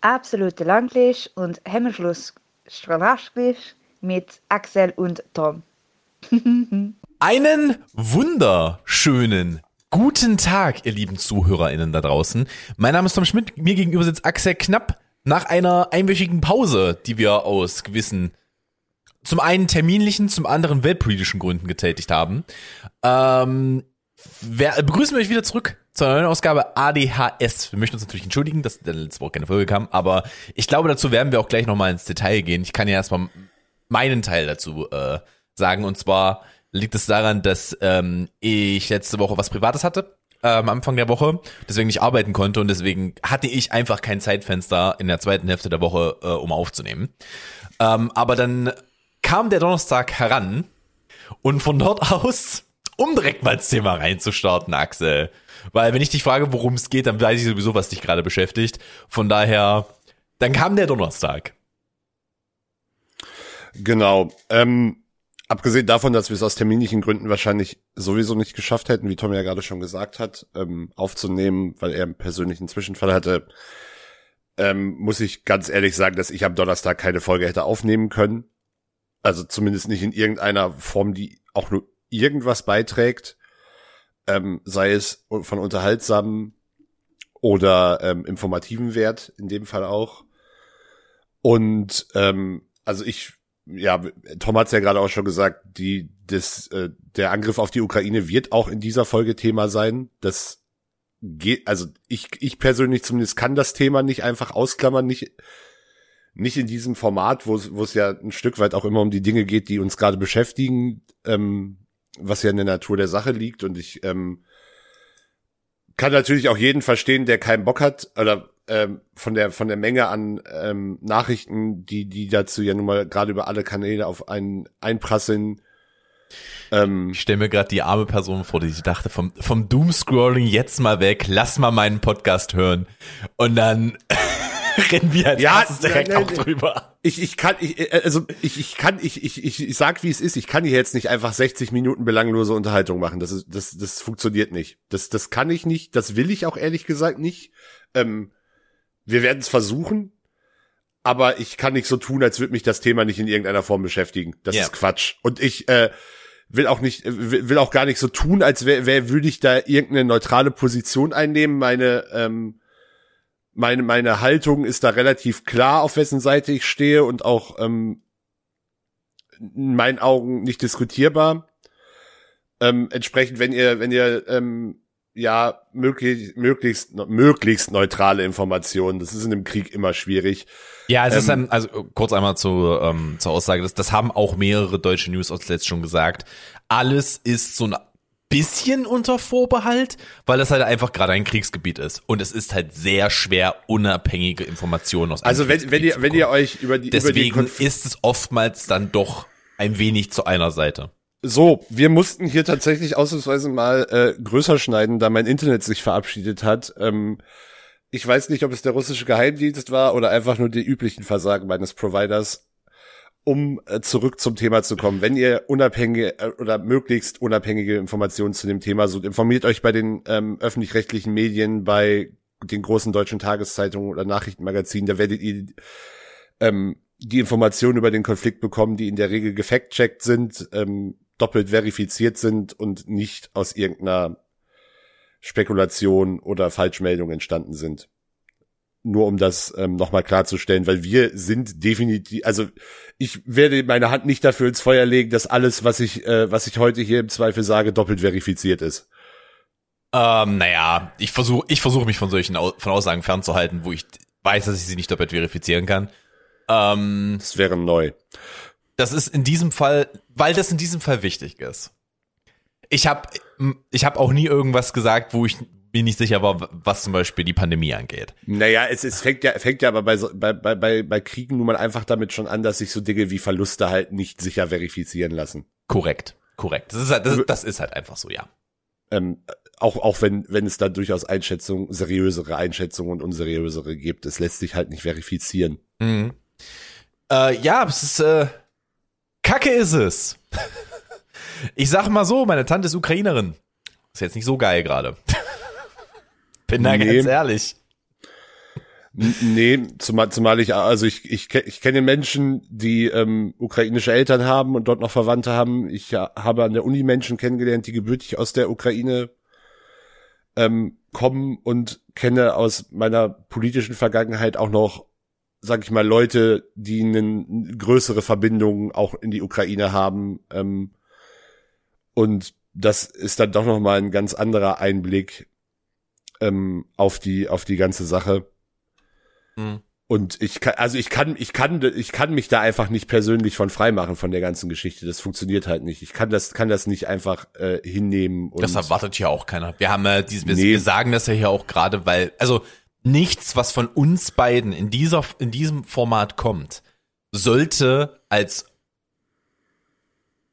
absolute Langlisch und Hemmschluss Strahlaschglisch mit Axel und Tom. Einen wunderschönen guten Tag, ihr lieben ZuhörerInnen da draußen. Mein Name ist Tom Schmidt, mir gegenüber sitzt Axel Knapp nach einer einwöchigen Pause, die wir aus gewissen zum einen terminlichen, zum anderen weltpolitischen Gründen getätigt haben. Ähm, wer, begrüßen wir euch wieder zurück zur neuen Ausgabe ADHS. Wir möchten uns natürlich entschuldigen, dass der letzte Woche keine Folge kam, aber ich glaube, dazu werden wir auch gleich nochmal ins Detail gehen. Ich kann ja erstmal meinen Teil dazu äh, sagen, und zwar liegt es daran, dass ähm, ich letzte Woche was Privates hatte am Anfang der Woche, deswegen nicht arbeiten konnte und deswegen hatte ich einfach kein Zeitfenster in der zweiten Hälfte der Woche, äh, um aufzunehmen. Ähm, aber dann kam der Donnerstag heran und von dort aus, um direkt mal ins Thema reinzustarten, Axel, weil wenn ich dich frage, worum es geht, dann weiß ich sowieso, was dich gerade beschäftigt. Von daher, dann kam der Donnerstag. Genau. Ähm, Abgesehen davon, dass wir es aus terminlichen Gründen wahrscheinlich sowieso nicht geschafft hätten, wie Tom ja gerade schon gesagt hat, ähm, aufzunehmen, weil er einen persönlichen Zwischenfall hatte, ähm, muss ich ganz ehrlich sagen, dass ich am Donnerstag keine Folge hätte aufnehmen können. Also zumindest nicht in irgendeiner Form, die auch nur irgendwas beiträgt, ähm, sei es von unterhaltsamen oder ähm, informativen Wert, in dem Fall auch. Und ähm, also ich ja, Tom hat es ja gerade auch schon gesagt, die, das, äh, der Angriff auf die Ukraine wird auch in dieser Folge Thema sein. Das geht, also ich, ich persönlich zumindest kann das Thema nicht einfach ausklammern, nicht, nicht in diesem Format, wo es, wo es ja ein Stück weit auch immer um die Dinge geht, die uns gerade beschäftigen, ähm, was ja in der Natur der Sache liegt. Und ich ähm, kann natürlich auch jeden verstehen, der keinen Bock hat oder ähm, von der von der Menge an ähm, Nachrichten, die die dazu ja nun mal gerade über alle Kanäle auf einen einprasseln. Ähm, ich stelle mir gerade die arme Person vor, die sich dachte, vom, vom Doomscrolling jetzt mal weg, lass mal meinen Podcast hören. Und dann rennen wir als ja, direkt nein, auch drüber. Ich, ich kann, ich, also ich, ich kann, ich, ich, ich, ich sag, wie es ist, ich kann hier jetzt nicht einfach 60 Minuten belanglose Unterhaltung machen. Das ist, das, das funktioniert nicht. Das, das kann ich nicht, das will ich auch ehrlich gesagt nicht. Ähm, wir werden es versuchen, aber ich kann nicht so tun, als würde mich das Thema nicht in irgendeiner Form beschäftigen. Das yeah. ist Quatsch. Und ich äh, will auch nicht, will auch gar nicht so tun, als wäre wär, würde ich da irgendeine neutrale Position einnehmen. Meine, ähm, meine, meine Haltung ist da relativ klar, auf wessen Seite ich stehe und auch ähm, in meinen Augen nicht diskutierbar. Ähm, entsprechend, wenn ihr, wenn ihr ähm, ja, möglich, möglichst, möglichst neutrale Informationen. Das ist in einem Krieg immer schwierig. Ja, es ähm, ist dann, also kurz einmal zu, ähm, zur Aussage, das, das haben auch mehrere deutsche News-Outlets schon gesagt. Alles ist so ein bisschen unter Vorbehalt, weil das halt einfach gerade ein Kriegsgebiet ist. Und es ist halt sehr schwer, unabhängige Informationen aus Also wenn, wenn ihr, wenn ihr euch über die, Deswegen über die ist es oftmals dann doch ein wenig zu einer Seite. So, wir mussten hier tatsächlich ausnahmsweise mal äh, größer schneiden, da mein Internet sich verabschiedet hat. Ähm, ich weiß nicht, ob es der russische Geheimdienst war oder einfach nur die üblichen Versagen meines Providers. Um äh, zurück zum Thema zu kommen, wenn ihr unabhängige äh, oder möglichst unabhängige Informationen zu dem Thema sucht, informiert euch bei den ähm, öffentlich-rechtlichen Medien, bei den großen deutschen Tageszeitungen oder Nachrichtenmagazinen. Da werdet ihr ähm, die Informationen über den Konflikt bekommen, die in der Regel gefact-checkt sind. Ähm, doppelt verifiziert sind und nicht aus irgendeiner Spekulation oder Falschmeldung entstanden sind. Nur um das ähm, nochmal klarzustellen, weil wir sind definitiv, also ich werde meine Hand nicht dafür ins Feuer legen, dass alles, was ich, äh, was ich heute hier im Zweifel sage, doppelt verifiziert ist. Ähm, naja, ich versuche ich versuche mich von solchen Au von Aussagen fernzuhalten, wo ich weiß, dass ich sie nicht doppelt verifizieren kann. Ähm, das wäre neu. Das ist in diesem Fall, weil das in diesem Fall wichtig ist. Ich habe ich hab auch nie irgendwas gesagt, wo ich mir nicht sicher war, was zum Beispiel die Pandemie angeht. Naja, es, es fängt ja, fängt ja aber bei, bei, bei, bei Kriegen nun mal einfach damit schon an, dass sich so Dinge wie Verluste halt nicht sicher verifizieren lassen. Korrekt, korrekt. Das ist halt, das, das ist halt einfach so, ja. Ähm, auch, auch wenn, wenn es da durchaus Einschätzungen, seriösere Einschätzungen und unseriösere gibt, es lässt sich halt nicht verifizieren. Mhm. Äh, ja, es ist, äh, Kacke ist es. Ich sag mal so, meine Tante ist Ukrainerin. Ist jetzt nicht so geil gerade. Bin da nee. ganz ehrlich. Nee, zumal, zumal ich, also ich, ich, ich kenne Menschen, die ähm, ukrainische Eltern haben und dort noch Verwandte haben. Ich habe an der Uni Menschen kennengelernt, die gebürtig aus der Ukraine ähm, kommen und kenne aus meiner politischen Vergangenheit auch noch, sag ich mal, Leute, die eine größere Verbindung auch in die Ukraine haben. Ähm, und das ist dann doch noch mal ein ganz anderer Einblick ähm, auf die auf die ganze Sache. Mhm. Und ich kann, also ich kann, ich kann, ich kann mich da einfach nicht persönlich von freimachen von der ganzen Geschichte. Das funktioniert halt nicht. Ich kann das, kann das nicht einfach äh, hinnehmen. Und das erwartet ja auch keiner. Wir haben äh, dieses, wir, nee. wir sagen das ja hier auch gerade, weil, also nichts, was von uns beiden in dieser, in diesem Format kommt, sollte als,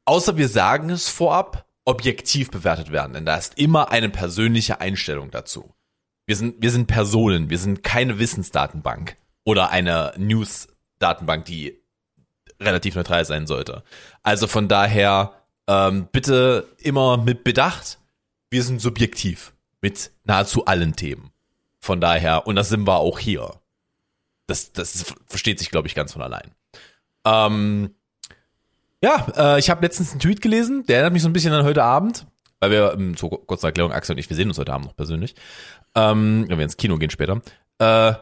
außer wir sagen es vorab, objektiv bewertet werden. Denn da ist immer eine persönliche Einstellung dazu. Wir sind, wir sind Personen, wir sind keine Wissensdatenbank oder eine News-Datenbank, die relativ neutral sein sollte. Also von daher ähm, bitte immer mit Bedacht. Wir sind subjektiv mit nahezu allen Themen. Von daher, und das sind wir auch hier. Das, das versteht sich, glaube ich, ganz von allein. Ähm, ja, äh, ich habe letztens einen Tweet gelesen, der erinnert mich so ein bisschen an heute Abend, weil wir, ähm, zur kurzer Erklärung, Axel und ich, wir sehen uns heute Abend noch persönlich, ähm, wenn wir ins Kino gehen später. Äh,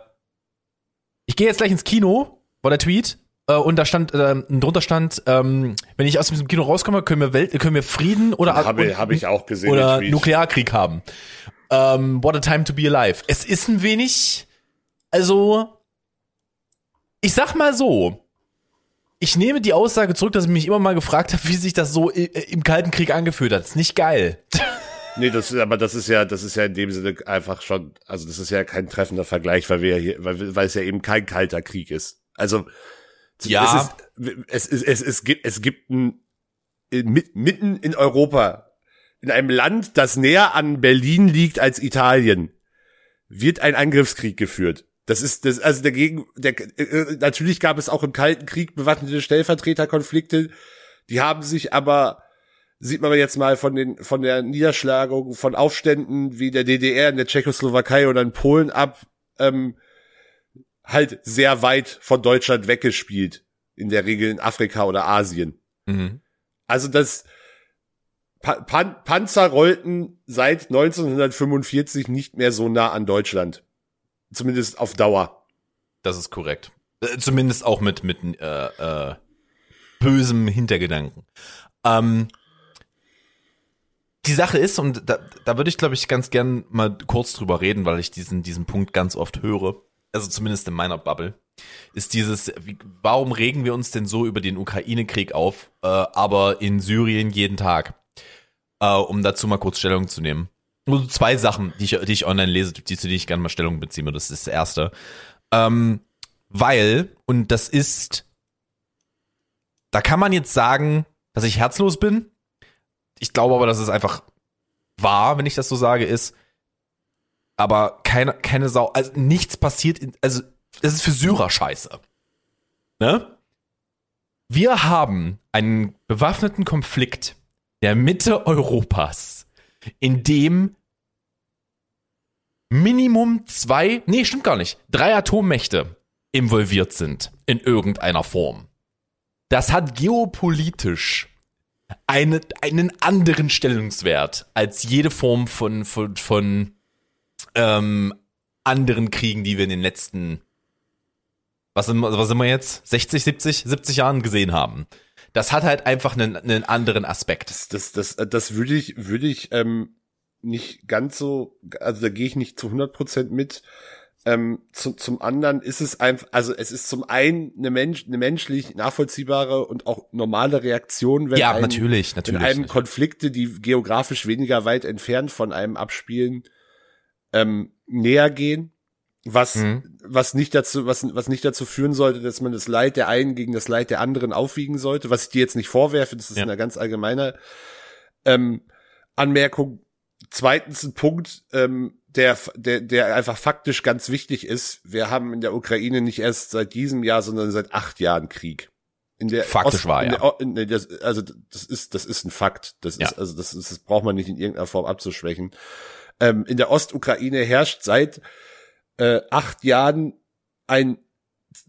ich gehe jetzt gleich ins Kino, war der Tweet, äh, und da stand, äh, drunter stand, ähm, wenn ich aus diesem Kino rauskomme, können wir Welt, können wir Frieden oder habe hab ich auch gesehen oder Nuklearkrieg haben. Ähm, what a time to be alive. Es ist ein wenig, also ich sag mal so, ich nehme die Aussage zurück, dass ich mich immer mal gefragt habe, wie sich das so im Kalten Krieg angefühlt hat. Das ist nicht geil. Nee, das ist, aber das ist ja, das ist ja in dem Sinne einfach schon, also das ist ja kein treffender Vergleich, weil wir hier, weil, weil es ja eben kein kalter Krieg ist. Also, ja. es ist, es, ist, es, es gibt, es gibt ein, mitten in Europa, in einem Land, das näher an Berlin liegt als Italien, wird ein Angriffskrieg geführt. Das ist, das, also dagegen, der, äh, natürlich gab es auch im Kalten Krieg bewaffnete Stellvertreterkonflikte, die haben sich aber sieht man jetzt mal von den von der Niederschlagung von Aufständen wie der DDR in der Tschechoslowakei oder in Polen ab ähm, halt sehr weit von Deutschland weggespielt in der Regel in Afrika oder Asien. Mhm. Also das pa Pan Panzer rollten seit 1945 nicht mehr so nah an Deutschland, zumindest auf Dauer. Das ist korrekt. Äh, zumindest auch mit mit äh, äh, bösem Hintergedanken. Ähm, die Sache ist, und da, da würde ich, glaube ich, ganz gern mal kurz drüber reden, weil ich diesen, diesen Punkt ganz oft höre, also zumindest in meiner Bubble, ist dieses, wie, warum regen wir uns denn so über den Ukraine-Krieg auf, äh, aber in Syrien jeden Tag? Äh, um dazu mal kurz Stellung zu nehmen. Nur zwei Sachen, die ich, die ich online lese, die, zu denen ich gerne mal Stellung beziehe. Das ist das erste. Ähm, weil, und das ist, da kann man jetzt sagen, dass ich herzlos bin, ich glaube aber, dass es einfach wahr, wenn ich das so sage, ist, aber keine, keine Sau, also nichts passiert, in, also das ist für Syrer scheiße. Ne? Wir haben einen bewaffneten Konflikt der Mitte Europas, in dem Minimum zwei, nee, stimmt gar nicht, drei Atommächte involviert sind in irgendeiner Form. Das hat geopolitisch eine, einen anderen Stellungswert als jede Form von, von, von ähm, anderen Kriegen, die wir in den letzten, was sind, was sind wir jetzt, 60, 70, 70 Jahren gesehen haben. Das hat halt einfach einen, einen anderen Aspekt. Das, das, das, das würde ich, würde ich ähm, nicht ganz so, also da gehe ich nicht zu 100 Prozent mit. Ähm, zu, zum anderen ist es einfach, also es ist zum einen eine, Mensch, eine menschlich nachvollziehbare und auch normale Reaktion, wenn, ja, ein, natürlich, natürlich, wenn einem Konflikte, die geografisch weniger weit entfernt von einem abspielen, ähm, näher gehen, was, mhm. was nicht dazu, was, was nicht dazu führen sollte, dass man das Leid der einen gegen das Leid der anderen aufwiegen sollte, was ich dir jetzt nicht vorwerfe, das ist ja. eine ganz allgemeine ähm, Anmerkung. Zweitens ein Punkt, ähm, der, der, der einfach faktisch ganz wichtig ist. Wir haben in der Ukraine nicht erst seit diesem Jahr, sondern seit acht Jahren Krieg. In der faktisch Ost, war ja. Der, in das, also das ist das ist ein Fakt. Das ja. ist also das ist das braucht man nicht in irgendeiner Form abzuschwächen. Ähm, in der Ostukraine herrscht seit äh, acht Jahren ein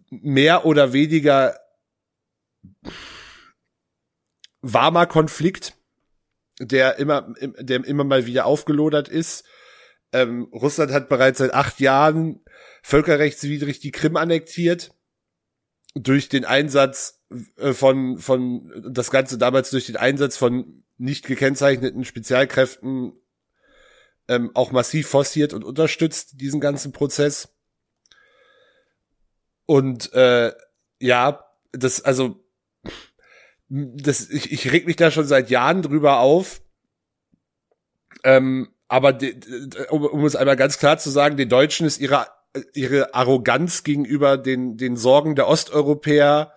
mehr oder weniger warmer Konflikt, der immer, der immer mal wieder aufgelodert ist. Ähm, Russland hat bereits seit acht Jahren völkerrechtswidrig die Krim annektiert durch den Einsatz äh, von, von, das Ganze damals durch den Einsatz von nicht gekennzeichneten Spezialkräften ähm, auch massiv forciert und unterstützt diesen ganzen Prozess. Und äh, ja, das, also, das, ich, ich reg mich da schon seit Jahren drüber auf. Ähm, aber de, de, um, um es einmal ganz klar zu sagen, den Deutschen ist ihre, ihre Arroganz gegenüber den, den Sorgen der Osteuropäer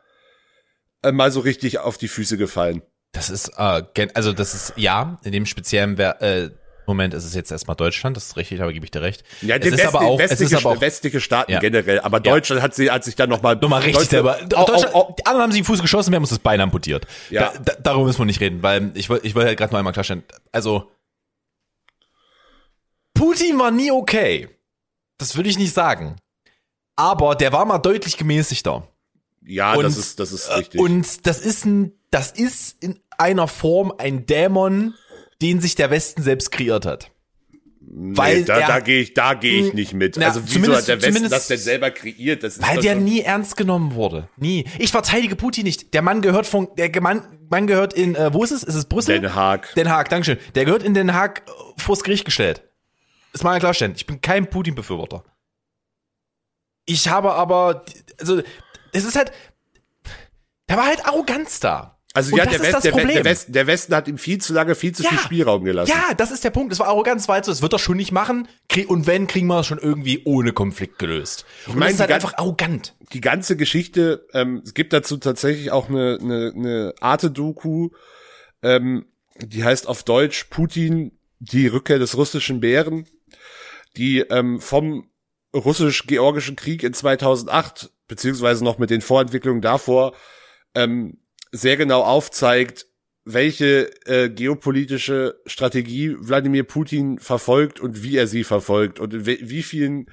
äh, mal so richtig auf die Füße gefallen. Das ist, äh, also das ist, ja, in dem speziellen äh, Moment ist es jetzt erstmal Deutschland, das ist richtig, aber gebe ich dir recht. Ja, es ist West, aber auch, westliche, es ist aber auch, westliche Staaten Ja. generell, aber Deutschland hat sie, hat sich dann nochmal nochmal richtig selber. Deutschland, Auch, auch, die anderen haben sich den Fuß geschossen, wir haben uns das Bein amputiert. Ja. Da, da, darüber müssen wir nicht reden, weil ich will, ich will halt gerade noch einmal klarstellen. Also, Putin war nie okay. Das würde ich nicht sagen. Aber der war mal deutlich gemäßigter. ja, und- das ist, das ist Äh, richtig. Und das ist ein, das ist in einer Form ein Dämon, den sich der Westen selbst kreiert hat. weil nee, da, er- da gehe ich, da gehe ich nicht mit. Na, also wieso hat der Westen das denn selber kreiert? Das ist Weil der nie ernst genommen wurde. Nie. Ich verteidige Putin nicht. Der Mann gehört von, der Mann, Mann gehört in, äh, wo ist es? Ist es Brüssel? Den Haag. Den Haag, Dankeschön. Der gehört in Den Haag äh, vors Gericht gestellt. Das mal klarstellen. Ich bin kein Putin-Befürworter. Ich habe aber, also, es ist halt, da war halt Arroganz da. Also Und ja, der, West, der, der, Westen, der Westen hat ihm viel zu lange, viel zu Ja. viel Spielraum gelassen. Ja, das ist der Punkt. Es war Arroganz, halt so, das wird er schon nicht machen. Und wenn, kriegen wir es schon irgendwie ohne Konflikt gelöst. Und meine, das ist halt einfach arrogant. die ganze Geschichte, ähm, es gibt dazu tatsächlich auch eine, eine, eine Arte-Doku, ähm, die heißt auf Deutsch Putin, die Rückkehr des russischen Bären, die ähm, vom russisch-georgischen Krieg in 2008, beziehungsweise noch mit den Vorentwicklungen davor, ähm, sehr genau aufzeigt, welche äh, geopolitische Strategie Wladimir Putin verfolgt und wie er sie verfolgt und in wie vielen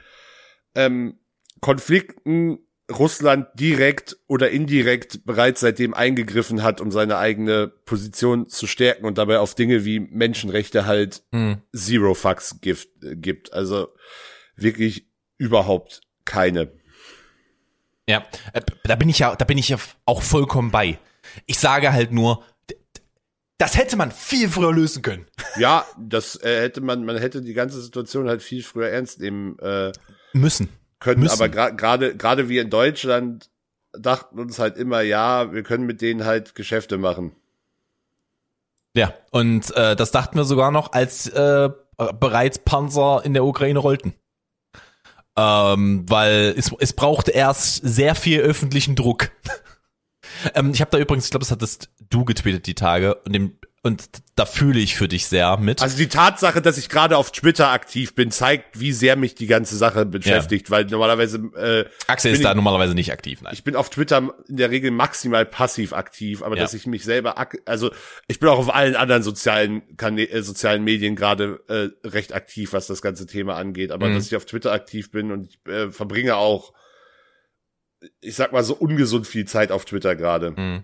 ähm, Konflikten Russland direkt oder indirekt bereits seitdem eingegriffen hat, um seine eigene Position zu stärken und dabei auf Dinge wie Menschenrechte halt Hm. Zero Fucks gibt, äh, gibt. Also wirklich überhaupt keine. Ja, äh, da bin ich ja, da bin ich ja auch vollkommen bei. Ich sage halt nur, das hätte man viel früher lösen können. Ja, das äh, hätte man, man hätte die ganze Situation halt viel früher ernst nehmen äh, Müssen. können, Müssen. aber gerade gerade wir in Deutschland dachten uns halt immer, ja, wir können mit denen halt Geschäfte machen. Ja, und äh, das dachten wir sogar noch, als äh, bereits Panzer in der Ukraine rollten. Ähm, weil es, es brauchte erst sehr viel öffentlichen Druck. ähm, ich habe da übrigens, ich glaube, das hattest du getweetet die Tage und, dem, und da fühle ich für dich sehr mit. Also die Tatsache, dass ich gerade auf Twitter aktiv bin, zeigt, wie sehr mich die ganze Sache beschäftigt, weil normalerweise äh, Axel ist da normalerweise nicht aktiv, nein. ich bin auf Twitter in der Regel maximal passiv aktiv, aber Ja. dass ich mich selber, also ich bin auch auf allen anderen sozialen Kanä äh, sozialen Medien gerade äh, recht aktiv, was das ganze Thema angeht, aber Mhm. dass ich auf Twitter aktiv bin und ich äh, verbringe auch, ich sag mal so ungesund viel Zeit auf Twitter gerade. Mhm.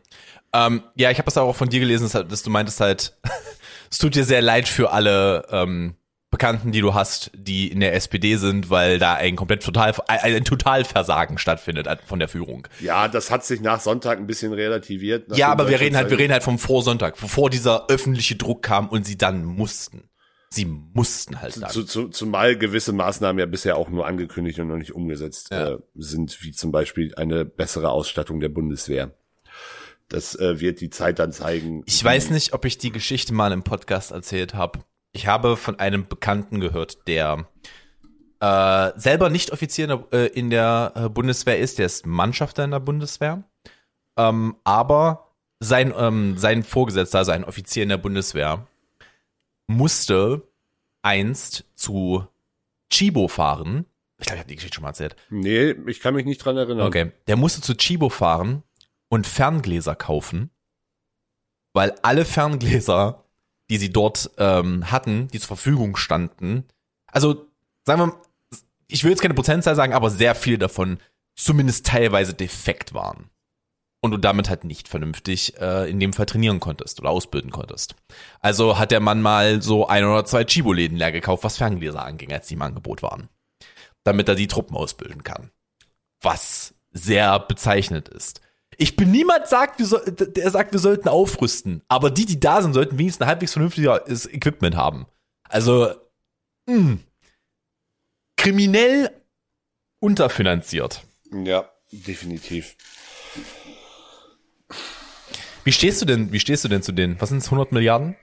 Ähm, ja, ich habe das auch von dir gelesen, dass, du meintest halt, es tut dir sehr leid für alle ähm, Bekannten, die du hast, die in der SPD sind, weil da ein komplett total ein, Totalversagen stattfindet von der Führung. Ja, das hat sich nach Sonntag ein bisschen relativiert. Ja, aber wir reden halt, wir reden halt vom Vorsonntag, bevor dieser öffentliche Druck kam und sie dann mussten. Sie mussten halt dann. Zu, zu, zumal gewisse Maßnahmen ja bisher auch nur angekündigt und noch nicht umgesetzt Ja. äh, sind, wie zum Beispiel eine bessere Ausstattung der Bundeswehr. Das äh, wird die Zeit dann zeigen. Ich weiß nicht, ob ich die Geschichte mal im Podcast erzählt habe. Ich habe von einem Bekannten gehört, der äh, selber nicht Offizier in der, äh, äh, Bundeswehr ist, der ist Mannschafter in der Bundeswehr, ähm, aber sein, ähm, sein Vorgesetzter, also ein Offizier in der Bundeswehr, musste einst zu Chibo fahren. Ich glaube, ich habe die Geschichte schon mal erzählt. Nee, ich kann mich nicht dran erinnern. Okay. Der musste zu Chibo fahren und Ferngläser kaufen, weil alle Ferngläser, die sie dort ähm, hatten, die zur Verfügung standen, also sagen wir, ich will jetzt keine Prozentzahl sagen, aber sehr viele davon zumindest teilweise defekt waren. Und du damit halt nicht vernünftig äh, in dem Fall trainieren konntest oder ausbilden konntest. Also hat der Mann mal so ein oder zwei Chibo-Läden leer gekauft, was Ferngläser anging, als die im Angebot waren. Damit er die Truppen ausbilden kann. Was sehr bezeichnet ist. Ich bin niemand sagt, wir soll, der sagt, wir sollten aufrüsten. Aber die, die da sind, sollten wenigstens ein halbwegs vernünftiges Equipment haben. Also, mh, kriminell unterfinanziert. Ja, definitiv. Wie stehst du denn, wie stehst du denn zu denen? Was sind es, 100 Milliarden?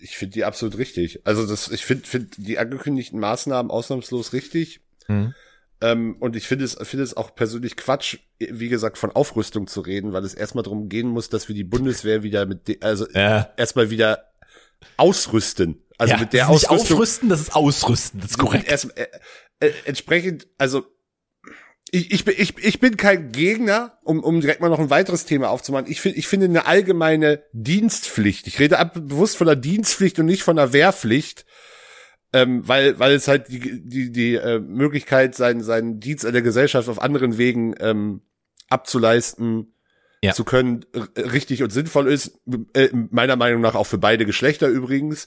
Ich finde die absolut richtig. Also das, ich finde find die angekündigten Maßnahmen ausnahmslos richtig. Mhm. Ähm, und ich finde es, finde es auch persönlich Quatsch, wie gesagt, von Aufrüstung zu reden, weil es erstmal darum gehen muss, dass wir die Bundeswehr wieder mit, also Ja. erstmal wieder ausrüsten. Also ja, mit der das ist nicht Ausrüstung. aufrüsten, das ist ausrüsten, das ist korrekt. Erst, äh, äh, entsprechend, also ich, ich, bin, ich, ich bin kein Gegner, um, um direkt mal noch ein weiteres Thema aufzumachen. Ich, finde ich finde eine allgemeine Dienstpflicht. Ich rede ab, bewusst von der Dienstpflicht und nicht von der Wehrpflicht, ähm, weil, weil es halt die, die, die äh, Möglichkeit, seinen, seinen Dienst an der Gesellschaft auf anderen Wegen ähm, abzuleisten Ja. zu können, richtig und sinnvoll ist. Äh, meiner Meinung nach auch für beide Geschlechter übrigens.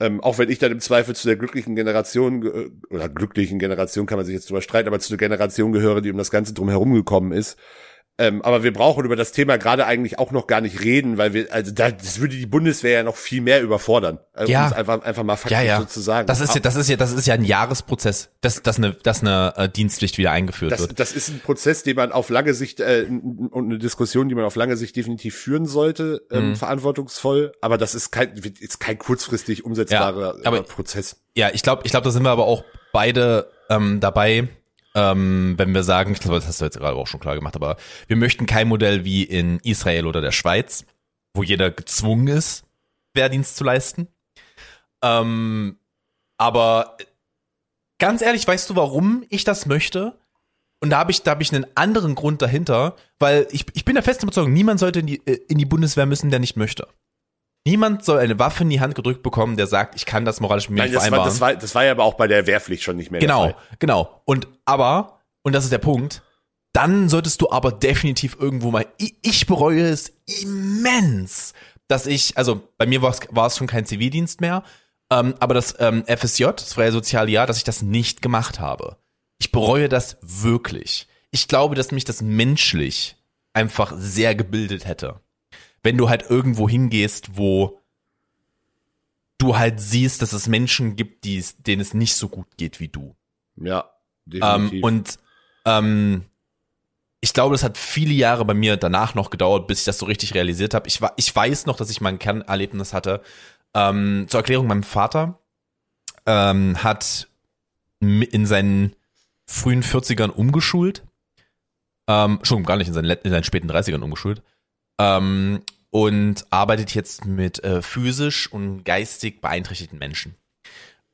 Ähm, auch wenn ich dann im Zweifel zu der glücklichen Generation, ge- oder glücklichen Generation kann man sich jetzt drüber streiten, aber zu der Generation gehöre, die um das Ganze drum herum gekommen ist. Ähm, aber wir brauchen über das Thema gerade eigentlich auch noch gar nicht reden, weil wir, also da, das würde die Bundeswehr ja noch viel mehr überfordern. Also Ja. um einfach, einfach mal faktisch Ja, ja. so zu sagen. Das ist ja, das ist ja, das ist ja ein Jahresprozess, dass, dass eine, dass eine äh, Dienstpflicht wieder eingeführt das, wird. das ist ein Prozess, den man auf lange Sicht äh, und eine Diskussion, die man auf lange Sicht definitiv führen sollte, ähm, Mhm. verantwortungsvoll. Aber das ist kein, ist kein kurzfristig umsetzbarer Ja, aber- äh, Prozess. Ja, ich glaube, ich glaube, da sind wir aber auch beide ähm, dabei, ähm, wenn wir sagen, ich glaube, das hast du jetzt gerade auch schon klar gemacht, aber wir möchten kein Modell wie in Israel oder der Schweiz, wo jeder gezwungen ist, Wehrdienst zu leisten. Ähm, aber ganz ehrlich, weißt du, warum ich das möchte? Und da habe ich, da habe ich einen anderen Grund dahinter, weil ich, ich bin der festen Überzeugung, niemand sollte in die, äh, in die Bundeswehr müssen, der nicht möchte. Niemand soll eine Waffe in die Hand gedrückt bekommen, der sagt, ich kann das moralisch mit mir Nein, nicht das war, vereinbaren. das, war, das war ja aber auch bei der Wehrpflicht schon nicht mehr der Genau, Fall. genau. Und aber, und das ist der Punkt, dann solltest du aber definitiv irgendwo mal, ich, ich bereue es immens, dass ich, also bei mir war es, war es schon kein Zivildienst mehr, ähm, aber das ähm, FSJ, das freie soziale Jahr, dass ich das nicht gemacht habe. Ich bereue das wirklich. Ich glaube, dass mich das menschlich einfach sehr gebildet hätte. Wenn du halt irgendwo hingehst, wo du halt siehst, dass es Menschen gibt, die, denen es nicht so gut geht wie du. Ja, Ähm, definitiv. und ähm, ich glaube, das hat viele Jahre bei mir danach noch gedauert, bis ich das so richtig realisiert habe. Ich, ich weiß noch, dass ich mein Kernerlebnis hatte. Ähm, zur Erklärung, mein Vater ähm, hat in seinen frühen 40ern umgeschult. Ähm, schon gar nicht in seinen, in seinen späten 30ern umgeschult. Ähm, und arbeitet jetzt mit äh, physisch und geistig beeinträchtigten Menschen.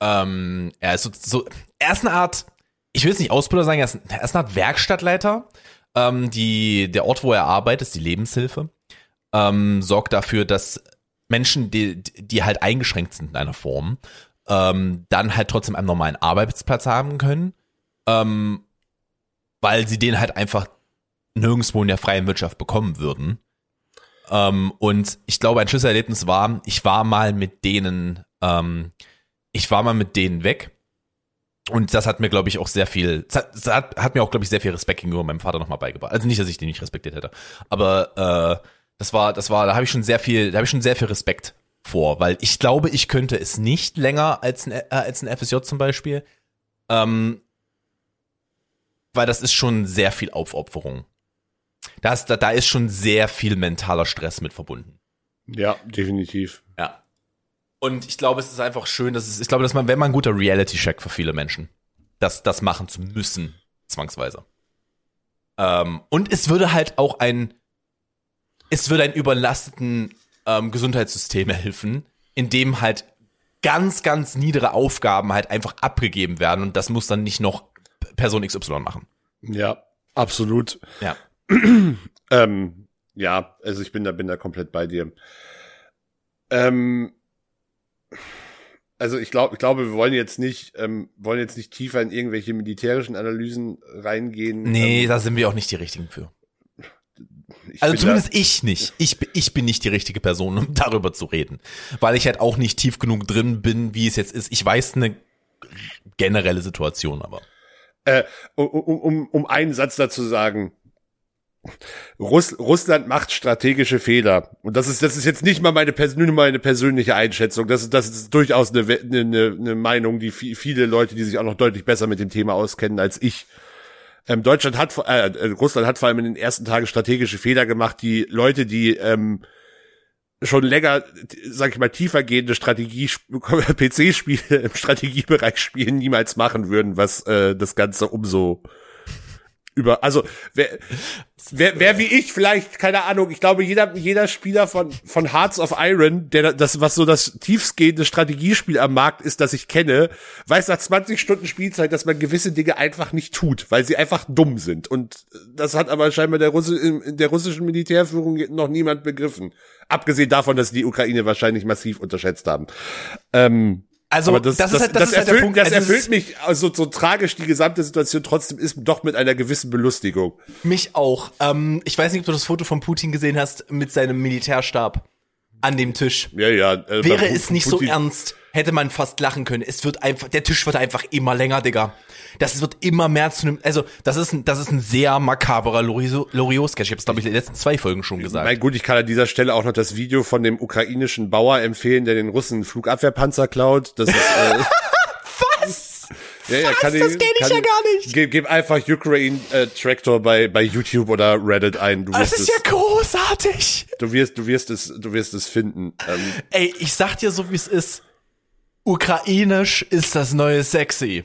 Ähm, er ist so, so, er ist eine Art, ich will es nicht Ausbilder sagen, er ist, er ist eine Art Werkstattleiter. Ähm, die, der Ort, wo er arbeitet, ist die Lebenshilfe. Ähm, sorgt dafür, dass Menschen, die, die halt eingeschränkt sind in einer Form, ähm, dann halt trotzdem einen normalen Arbeitsplatz haben können, ähm, weil sie den halt einfach nirgendwo in der freien Wirtschaft bekommen würden. Ähm, und ich glaube, ein Schlüsselerlebnis war, ich war mal mit denen, ähm, ich war mal mit denen weg. Und das hat mir, glaube ich, auch sehr viel, das hat, hat mir auch, glaube ich, sehr viel Respekt gegenüber meinem Vater nochmal beigebracht. Also nicht, dass ich den nicht respektiert hätte, aber äh, das war, das war, da habe ich schon sehr viel, da habe ich schon sehr viel Respekt vor, weil ich glaube, ich könnte es nicht länger als ein, äh, als ein FSJ zum Beispiel, ähm, weil das ist schon sehr viel Aufopferung. Das, da, da ist schon sehr viel mentaler Stress mit verbunden. ja, definitiv. Ja. Und ich glaube, es ist einfach schön, dass es, ich glaube, dass man, wenn man ein guter Reality-Check für viele Menschen, das, das machen zu müssen, zwangsweise. Ähm, und es würde halt auch ein, es würde ein überlasteten ähm, Gesundheitssystem helfen, in dem halt ganz, ganz niedere Aufgaben halt einfach abgegeben werden und das muss dann nicht noch Person XY machen. Ja, absolut. Ja. Ähm, ja, also ich bin da, bin da komplett bei dir. Ähm, also ich glaube, ich glaube, wir wollen jetzt nicht, ähm, wollen jetzt nicht tiefer in irgendwelche militärischen Analysen reingehen. Nee, ähm, da sind wir auch nicht die richtigen für. Also zumindest ich nicht. Ich, bin- ich bin nicht die richtige Person, um darüber zu reden. Weil ich halt auch nicht tief genug drin bin, wie es jetzt ist. Ich weiß eine generelle Situation, aber. Da, äh, um, um, um, um einen Satz dazu sagen. Russ, Russland macht strategische Fehler. Und das ist, das ist jetzt nicht mal meine, pers- meine persönliche Einschätzung. Das ist, das ist durchaus eine, eine, eine, Meinung, die vi- viele Leute, die sich auch noch deutlich besser mit dem Thema auskennen als ich, ähm, Deutschland hat, äh, äh, Russland hat vor allem in den ersten Tagen strategische Fehler gemacht, die Leute, die ähm, schon länger, sag ich mal, tiefergehende Strategie, PC-Spiele im Strategiebereich spielen, niemals machen würden, was äh, das Ganze umso über, also wer, wer, wer wie ich vielleicht, keine Ahnung, ich glaube, jeder, jeder Spieler von, von Hearts of Iron, der das, was so das tiefstgehende Strategiespiel am Markt ist, das ich kenne, weiß nach 20 Stunden Spielzeit, dass man gewisse Dinge einfach nicht tut, weil sie einfach dumm sind. Und das hat aber scheinbar der, Russi in der russischen Militärführung noch niemand begriffen. Abgesehen davon, dass die Ukraine wahrscheinlich massiv unterschätzt haben. Ähm, Also, das, das, das, ist halt, das, ist halt erfüllt, der Punkt. das Also, erfüllt mich, also so tragisch die gesamte Situation trotzdem ist, doch mit einer gewissen Belustigung. Mich auch. Ähm, ich weiß nicht, ob du das Foto von Putin gesehen hast mit seinem Militärstab an dem Tisch. Ja, ja. Äh, Wäre es nicht so Putin- ernst, hätte man fast lachen können. Es wird einfach, der Tisch wird einfach immer länger, Digga. Das wird immer mehr zu einem, also, das ist ein, das ist ein sehr makaberer Loriot-Sketch. Ich hab's, glaube ich, in den letzten zwei Folgen schon gesagt. Mein gut, ich kann an dieser Stelle auch noch das Video von dem ukrainischen Bauer empfehlen, der den Russen einen Flugabwehrpanzer klaut. Das ist, äh, Was? ja, ja, kann das ich kann- ja gar nicht. Gib, gib einfach Ukraine äh, Tractor bei bei YouTube oder Reddit ein. Du Das wirst ist es, ja großartig. du wirst, du wirst es, du wirst es finden. Ähm, Ey, ich sag dir so, wie es ist. Ukrainisch ist das neue Sexy.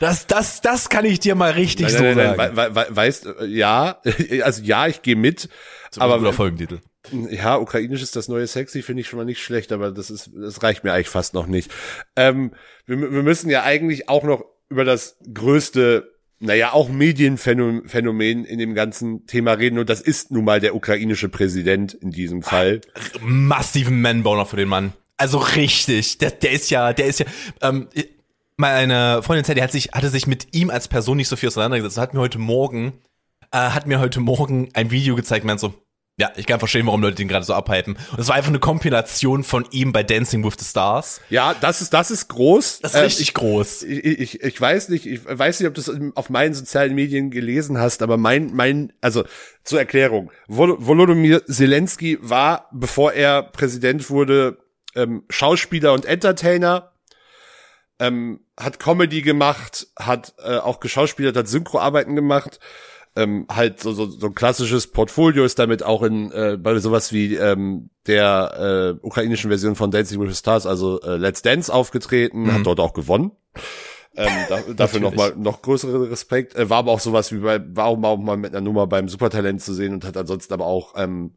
Das, das, das kann ich dir mal richtig so nein, nein, sagen. nein, wei- wei- weißt, äh, ja, also ja, ich gehe mit. aber aber guter Folgentitel. Ja, ukrainisch ist das neue Sexy, finde ich schon mal nicht schlecht, aber das ist, das reicht mir eigentlich fast noch nicht. Ähm, wir, wir müssen ja eigentlich auch noch über das größte, naja, auch Medienphänomen in dem ganzen Thema reden und das ist nun mal der ukrainische Präsident in diesem Fall. Massiven Manboner für den Mann. Also richtig. Der, der ist ja, der ist ja, ähm, meine Freundin Zeddy hat sich, hatte sich mit ihm als Person nicht so viel auseinandergesetzt. Hat mir heute Morgen, äh, hat mir heute Morgen ein Video gezeigt, meint so, ja, ich kann verstehen, warum Leute den gerade so abhypen. Und es war einfach eine Kompilation von ihm bei Dancing with the Stars. Ja, das ist, das ist groß. Das ist Ähm, richtig groß. ich, ich, ich weiß nicht, ich weiß nicht, ob du es auf meinen sozialen Medien gelesen hast, aber mein, mein, also zur Erklärung, Vol Volodymyr Zelensky war, bevor er Präsident wurde, ähm, Schauspieler und Entertainer, ähm, hat Comedy gemacht, hat äh, auch geschauspielert, hat Synchroarbeiten gemacht, ähm, halt so, so, so ein klassisches Portfolio ist damit auch in äh, bei sowas wie ähm, der äh, ukrainischen Version von Dancing with the Stars, also äh, Let's Dance aufgetreten, hat dort auch gewonnen. Ähm, da, dafür noch mal noch größere Respekt. Äh, war aber auch sowas wie bei, war auch mal, auch mal mit einer Nummer beim Supertalent zu sehen und hat ansonsten aber auch ähm,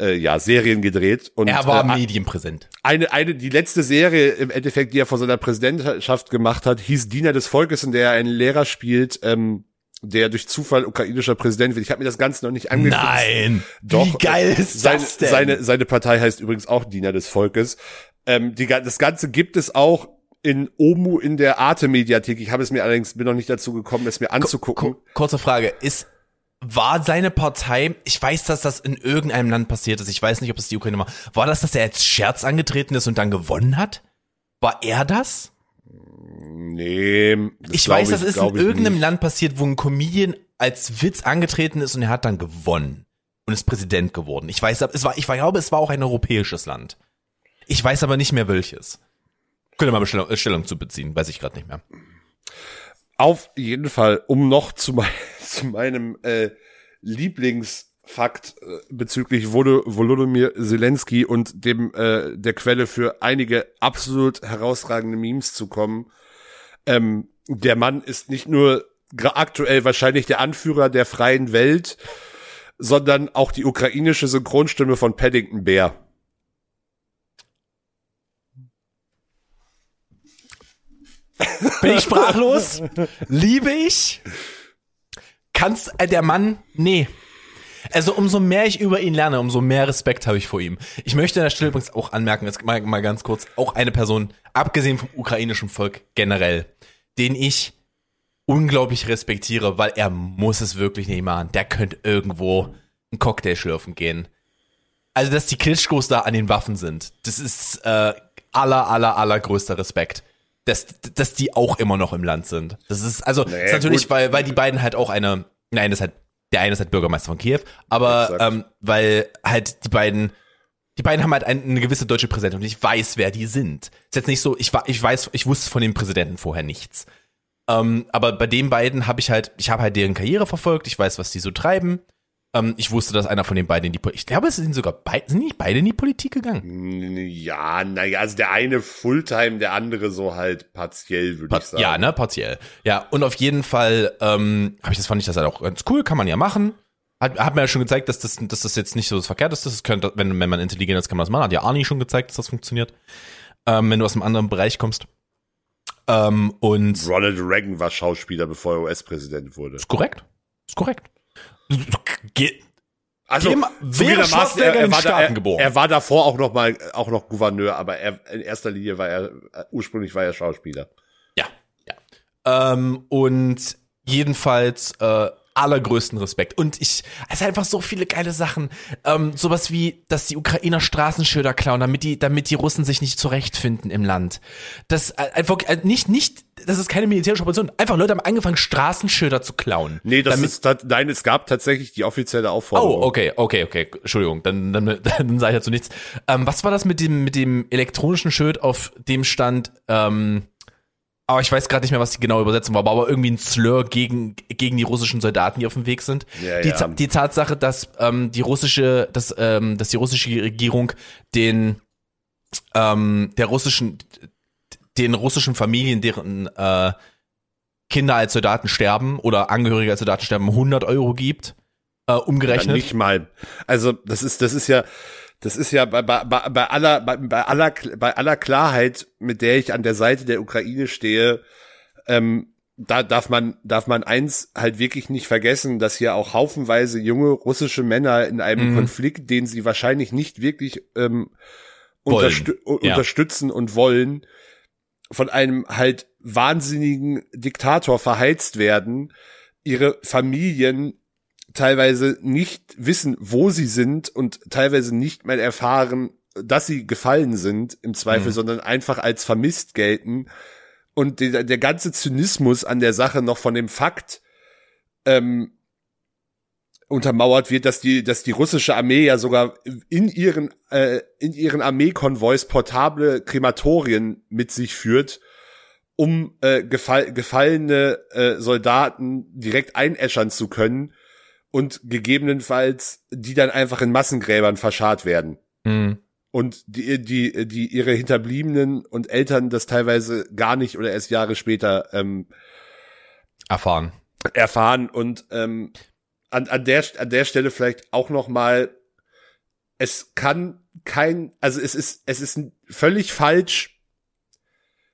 äh, ja Serien gedreht und Er war äh, medienpräsent. eine, eine, die letzte Serie im Endeffekt, die er vor seiner Präsidentschaft gemacht hat, hieß Diener des Volkes, in der er einen Lehrer spielt, ähm, der durch Zufall ukrainischer Präsident wird. Ich habe mir das Ganze noch nicht angeguckt. Nein. Doch. Wie geil ist seine, das denn? Seine, seine Partei heißt übrigens auch Diener des Volkes. Ähm, die, das Ganze gibt es auch in Omu in der Arte-Mediathek. Ich habe es mir allerdings, bin noch nicht dazu gekommen, es mir anzugucken. Ku- Kurze Frage, ist war seine Partei, ich weiß, dass das in irgendeinem Land passiert ist, ich weiß nicht, ob es die Ukraine war, war das, dass er als Scherz angetreten ist und dann gewonnen hat? War er das? Nee, das Ich weiß, das ist in ich irgendeinem nicht. Land passiert, wo ein Comedian als Witz angetreten ist und er hat dann gewonnen und ist Präsident geworden. Ich weiß, es war, ich glaube, es war auch ein europäisches Land. Ich weiß aber nicht mehr welches. Könnte mal Bestellung, äh, Stellung zu beziehen, weiß ich gerade nicht mehr. Auf jeden Fall, um noch zu, mein, zu meinem äh, Lieblingsfakt äh, bezüglich Vol Volodymyr Zelensky und dem äh, der Quelle für einige absolut herausragende Memes zu kommen. Ähm, der Mann ist nicht nur aktuell wahrscheinlich der Anführer der freien Welt, sondern auch die ukrainische Synchronstimme von Paddington Bear. Bin ich sprachlos? Liebe ich? Kannst äh, der Mann? Nee. Also umso mehr ich über ihn lerne, umso mehr Respekt habe ich vor ihm. Ich möchte an der Stelle übrigens auch anmerken, jetzt mal, mal ganz kurz, auch eine Person, abgesehen vom ukrainischen Volk generell, den ich unglaublich respektiere, weil er muss es wirklich nicht machen. Der könnte irgendwo einen Cocktail schlürfen gehen. Also, dass die Klitschkos da an den Waffen sind, das ist äh, aller, aller, allergrößter Respekt. Dass, dass die auch immer noch im Land sind. Das ist, also, Naja, ist natürlich, gut. weil, weil die beiden halt auch eine, nein, das ist halt, der eine ist halt Bürgermeister von Kiew, aber ähm, weil halt die beiden, die beiden haben halt ein, eine gewisse deutsche Präsenz und ich weiß, wer die sind. Ist jetzt nicht so, ich, wa- ich weiß, ich wusste von dem Präsidenten vorher nichts. Ähm, aber bei den beiden habe ich halt, ich habe halt deren Karriere verfolgt, ich weiß, was die so treiben. Ähm, ich wusste, dass einer von den beiden in die Politik, ich glaube, es sind sogar beide, sind nicht beide in die Politik gegangen? Ja, naja, also der eine Fulltime, der andere so halt partiell, würde ich sagen. Ja, ne, partiell. Ja, und auf jeden Fall ähm, habe ich das fand ich das halt auch ganz cool, kann man ja machen. Hat, hat mir ja schon gezeigt, dass das, dass das jetzt nicht so das Verkehrteste ist. Das könnte, wenn, wenn man intelligent ist, kann man das machen. Hat ja Arnie schon gezeigt, dass das funktioniert. Ähm, wenn du aus einem anderen Bereich kommst. Ähm, und Ronald Reagan war Schauspieler, bevor er US-Präsident wurde. ist korrekt. Ist korrekt. Ge Also, wäre zugegebenermaßen, in den war da, er, geboren? er war davor auch noch mal, auch noch Gouverneur, aber er, in erster Linie war er, äh, ursprünglich war er Schauspieler. Ja, ja. Ähm, und jedenfalls äh, allergrößten Respekt. Und ich, es sind einfach so viele geile Sachen. Ähm, sowas wie, dass die Ukrainer Straßenschilder klauen, damit die, damit die Russen sich nicht zurechtfinden im Land. Das äh, einfach äh, nicht, nicht, das ist keine militärische Operation. Einfach Leute haben angefangen, Straßenschilder zu klauen. Nee, das damit, ist, das, nein, es gab tatsächlich die offizielle Aufforderung. Oh, okay, okay, okay. Entschuldigung, dann, dann, dann sage ich dazu nichts. Ähm, was war das mit dem, mit dem elektronischen Schild, auf dem stand, ähm, aber ich weiß gerade nicht mehr, was die genaue Übersetzung war, aber irgendwie ein Slur gegen, gegen die russischen Soldaten, die auf dem Weg sind. Ja, die, ja. Die Tatsache, dass ähm, die russische, dass, ähm, dass die russische Regierung den ähm, der russischen, den russischen Familien, deren äh, Kinder als Soldaten sterben oder Angehörige als Soldaten sterben, 100 Euro gibt, äh, Ja, umgerechnet. nicht mal. Also, das ist, das ist ja, das ist ja bei, bei, bei aller, bei, bei aller, bei aller Klarheit, mit der ich an der Seite der Ukraine stehe, ähm, da darf man, darf man eins halt wirklich nicht vergessen, dass hier auch haufenweise junge russische Männer in einem Mhm. Konflikt, den sie wahrscheinlich nicht wirklich ähm, unterstü Ja. unterstützen und wollen, von einem halt wahnsinnigen Diktator verheizt werden, ihre Familien teilweise nicht wissen, wo sie sind und teilweise nicht mehr erfahren, dass sie gefallen sind im Zweifel, Mhm. sondern einfach als vermisst gelten. Und der, der ganze Zynismus an der Sache noch von dem Fakt ähm, untermauert wird, dass die, dass die russische Armee ja sogar in ihren, äh, in ihren Armeekonvois portable Krematorien mit sich führt, um äh, gefall, gefallene äh, Soldaten direkt einäschern zu können und gegebenenfalls die dann einfach in Massengräbern verscharrt werden. Mhm. Und die, die, die ihre Hinterbliebenen und Eltern das teilweise gar nicht oder erst Jahre später ähm, Erfahren. erfahren und ähm, an, an der an der Stelle vielleicht auch noch mal es kann kein also es ist es ist völlig falsch